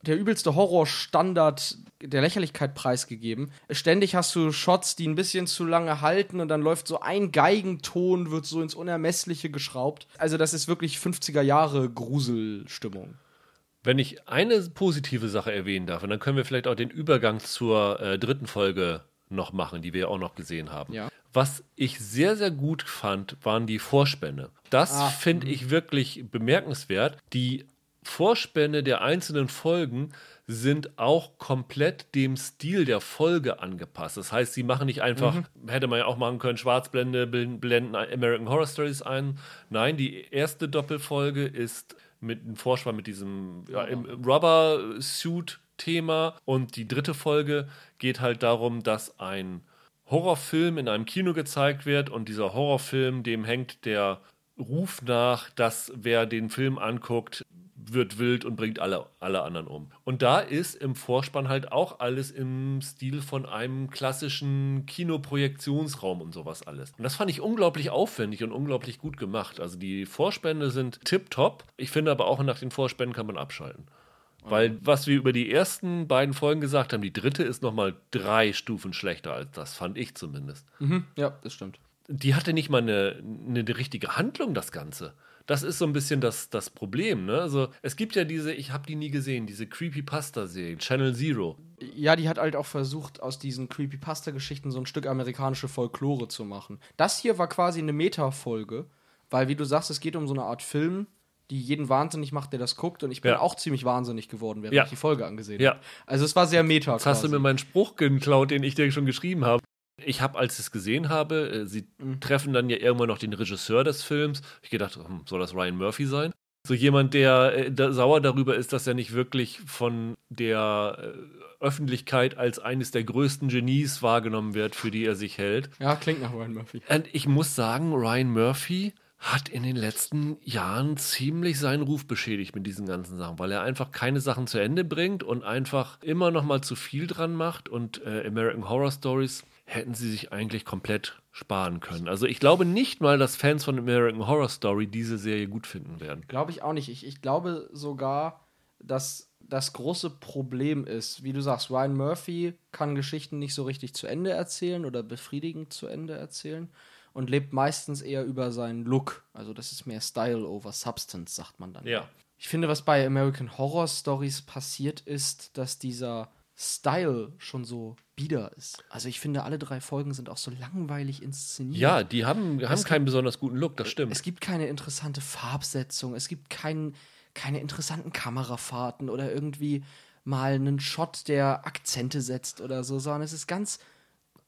der übelste Horrorstandard der Lächerlichkeit preisgegeben. Ständig hast du Shots, die ein bisschen zu lange halten und dann läuft so ein Geigenton, wird so ins Unermessliche geschraubt. Also das ist wirklich 50er Jahre Gruselstimmung. Wenn ich eine positive Sache erwähnen darf, und dann können wir vielleicht auch den Übergang zur äh, dritten Folge noch machen, die wir ja auch noch gesehen haben. Ja. Was ich sehr, sehr gut fand, waren die Vorspänne. Das Ah, finde ich wirklich bemerkenswert. Die Vorspänne der einzelnen Folgen sind auch komplett dem Stil der Folge angepasst. Das heißt, sie machen nicht einfach, hätte man ja auch machen können, Schwarzblende, bl- blenden American Horror Stories ein. Nein, die erste Doppelfolge ist mit einem Vorspann mit diesem ja, im Rubber-Suit-Thema und die dritte Folge geht halt darum, dass ein Horrorfilm in einem Kino gezeigt wird und dieser Horrorfilm, dem hängt der Ruf nach, dass wer den Film anguckt, wird wild und bringt alle, alle anderen um. Und da ist im Vorspann halt auch alles im Stil von einem klassischen Kinoprojektionsraum und sowas alles. Und das fand ich unglaublich aufwendig und unglaublich gut gemacht. Also die Vorspänne sind tipptopp. Ich finde aber auch nach den Vorspänen kann man abschalten. Weil was wir über die ersten beiden Folgen gesagt haben, die dritte ist nochmal drei Stufen schlechter als das, fand ich zumindest. Mhm. Ja, das stimmt. Die hatte nicht mal eine, eine richtige Handlung, das Ganze. Das ist so ein bisschen das, das Problem. Ne? Also, es gibt ja diese, ich habe die nie gesehen, diese Creepypasta-Serie, Channel Zero. Ja, die hat halt auch versucht, aus diesen Creepypasta-Geschichten so ein Stück amerikanische Folklore zu machen. Das hier war quasi eine Meta-Folge, weil, wie du sagst, es geht um so eine Art Film, die jeden wahnsinnig macht, der das guckt. Und ich bin Ja. auch ziemlich wahnsinnig geworden, während Ja. ich die Folge angesehen Ja. habe. Also es war sehr Meta. Jetzt hast du mir meinen Spruch geklaut, den ich dir schon geschrieben habe. Ich habe, als ich es gesehen habe, äh, sie treffen dann ja irgendwann noch den Regisseur des Films. Ich gedacht, hm, soll das Ryan Murphy sein? So jemand, der äh, da sauer darüber ist, dass er nicht wirklich von der äh, Öffentlichkeit als eines der größten Genies wahrgenommen wird, für die er sich hält. ja, klingt nach Ryan Murphy. Und ich muss sagen, Ryan Murphy hat in den letzten Jahren ziemlich seinen Ruf beschädigt mit diesen ganzen Sachen, weil er einfach keine Sachen zu Ende bringt und einfach immer noch mal zu viel dran macht und äh, American Horror Stories hätten sie sich eigentlich komplett sparen können. Also ich glaube nicht mal, dass Fans von American Horror Story diese Serie gut finden werden. Glaube ich auch nicht. Ich, ich glaube sogar, dass das große Problem ist, wie du sagst, Ryan Murphy kann Geschichten nicht so richtig zu Ende erzählen oder befriedigend zu Ende erzählen und lebt meistens eher über seinen Look. Also das ist mehr Style over Substance, sagt man dann. Ja. Ich finde, was bei American Horror Stories passiert ist, dass dieser Style schon so bieder ist. Also ich finde, alle drei Folgen sind auch so langweilig inszeniert. Ja, die haben, haben keinen besonders guten Look, das stimmt. Es gibt keine interessante Farbsetzung, es gibt kein, keine interessanten Kamerafahrten oder irgendwie mal einen Shot, der Akzente setzt oder so, sondern es ist ganz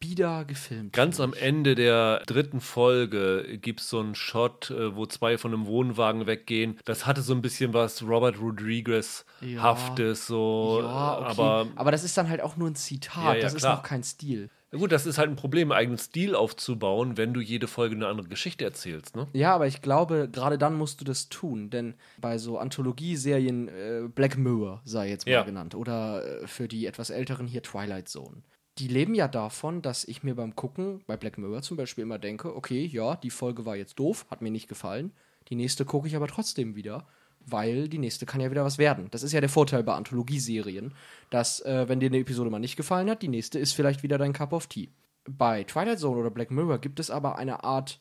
bieder gefilmt. Ganz am Ende der dritten Folge gibt es so einen Shot, äh, wo zwei von einem Wohnwagen weggehen. Das hatte so ein bisschen was Robert Rodriguez-haftes, so. ja, okay. aber Aber, das ist dann halt auch nur ein Zitat, Ja, ja, das ist klar. noch kein Stil. na gut, das ist halt ein Problem, einen eigenen Stil aufzubauen, wenn du jede Folge eine andere Geschichte erzählst, ne? Ja, aber ich glaube, gerade dann musst du das tun, denn bei so Anthologieserien äh, Black Mirror sei jetzt mal Ja. genannt oder äh, für die etwas älteren hier Twilight Zone. Die leben ja davon, dass ich mir beim Gucken, bei Black Mirror zum Beispiel, immer denke, okay, ja, die Folge war jetzt doof, hat mir nicht gefallen. Die nächste gucke ich aber trotzdem wieder, weil die nächste kann ja wieder was werden. Das ist ja der Vorteil bei Anthologieserien, dass, äh, wenn dir eine Episode mal nicht gefallen hat, die nächste ist vielleicht wieder dein Cup of Tea. Bei Twilight Zone oder Black Mirror gibt es aber eine Art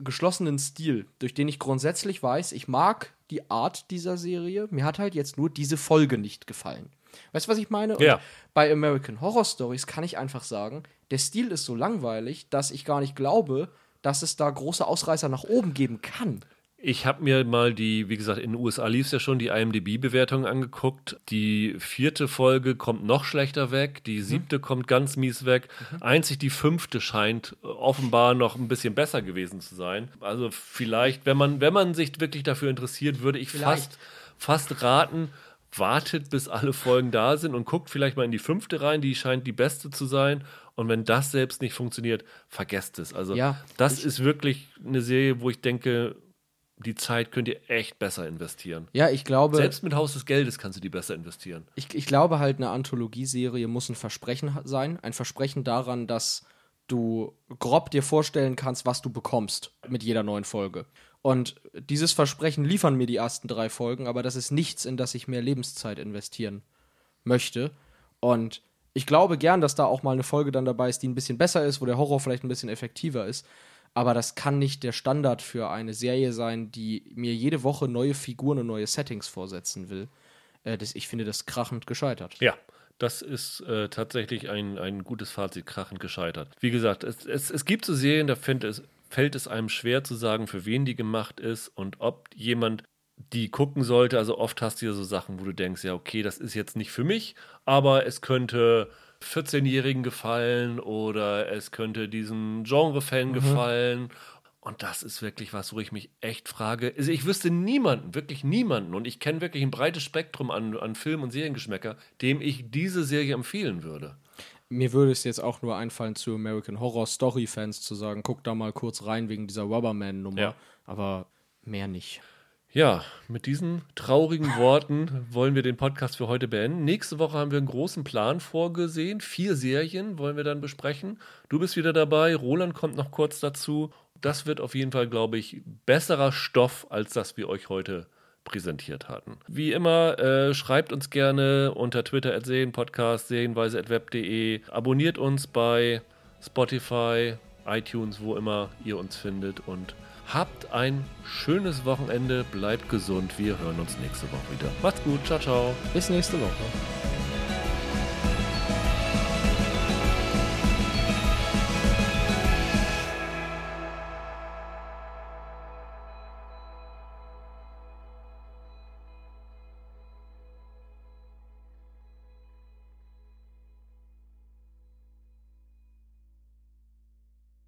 geschlossenen Stil, durch den ich grundsätzlich weiß, ich mag die Art dieser Serie. Mir hat halt jetzt nur diese Folge nicht gefallen. Weißt du, was ich meine? Und Ja. Bei American Horror Stories kann ich einfach sagen, der Stil ist so langweilig, dass ich gar nicht glaube, dass es da große Ausreißer nach oben geben kann. Ich habe mir mal die, wie gesagt, in den USA lief es ja schon, die IMDb-Bewertung angeguckt. Die vierte Folge kommt noch schlechter weg, die siebte kommt ganz mies weg. Einzig die fünfte scheint offenbar noch ein bisschen besser gewesen zu sein. Also vielleicht, wenn man, wenn man sich wirklich dafür interessiert, würde ich Vielleicht. fast, fast raten, wartet, bis alle Folgen da sind und guckt vielleicht mal in die fünfte rein, die scheint die beste zu sein. Und wenn das selbst nicht funktioniert, vergesst es. Also Ja, das ist wirklich eine Serie, wo ich denke, die Zeit könnt ihr echt besser investieren. Ja, ich glaube, Selbst mit Haus des Geldes kannst du die besser investieren. ich, ich glaube halt, eine Anthologieserie muss ein Versprechen sein. Ein Versprechen daran, dass du grob dir vorstellen kannst, was du bekommst mit jeder neuen Folge. Und dieses Versprechen liefern mir die ersten drei Folgen, aber das ist nichts, in das ich mehr Lebenszeit investieren möchte. Und ich glaube gern, dass da auch mal eine Folge dann dabei ist, die ein bisschen besser ist, wo der Horror vielleicht ein bisschen effektiver ist. Aber das kann nicht der Standard für eine Serie sein, die mir jede Woche neue Figuren und neue Settings vorsetzen will. Äh, das, ich finde das krachend gescheitert. Ja, das ist äh, tatsächlich ein, ein gutes Fazit, krachend gescheitert. Wie gesagt, es, es, es gibt so Serien, da fällt es, fällt es einem schwer zu sagen, für wen die gemacht ist und ob jemand die gucken sollte. Also oft hast du ja so Sachen, wo du denkst, ja, okay, das ist jetzt nicht für mich, aber es könnte 14-Jährigen gefallen oder es könnte diesem Genre-Fan mhm. gefallen. Und das ist wirklich was, wo ich mich echt frage. Also ich wüsste niemanden, wirklich niemanden, und ich kenne wirklich ein breites Spektrum an, an Film- und Seriengeschmäcker, dem ich diese Serie empfehlen würde. Mir würde es jetzt auch nur einfallen, zu American Horror Story Fans zu sagen, guck da mal kurz rein wegen dieser Rubberman-Nummer. Ja. Aber mehr nicht. Ja, mit diesen traurigen Worten wollen wir den Podcast für heute beenden. Nächste Woche haben wir einen großen Plan vorgesehen. Vier Serien wollen wir dann besprechen. Du bist wieder dabei. Roland kommt noch kurz dazu. Das wird auf jeden Fall, glaube ich, besserer Stoff, als das wir euch heute präsentiert hatten. Wie immer, äh, schreibt uns gerne unter Twitter at Serienpodcast, serienweise.web.de. Abonniert uns bei Spotify, iTunes, wo immer ihr uns findet und Habt ein schönes Wochenende, bleibt gesund. Wir hören uns nächste Woche wieder. Macht's gut, ciao, ciao. Bis nächste Woche.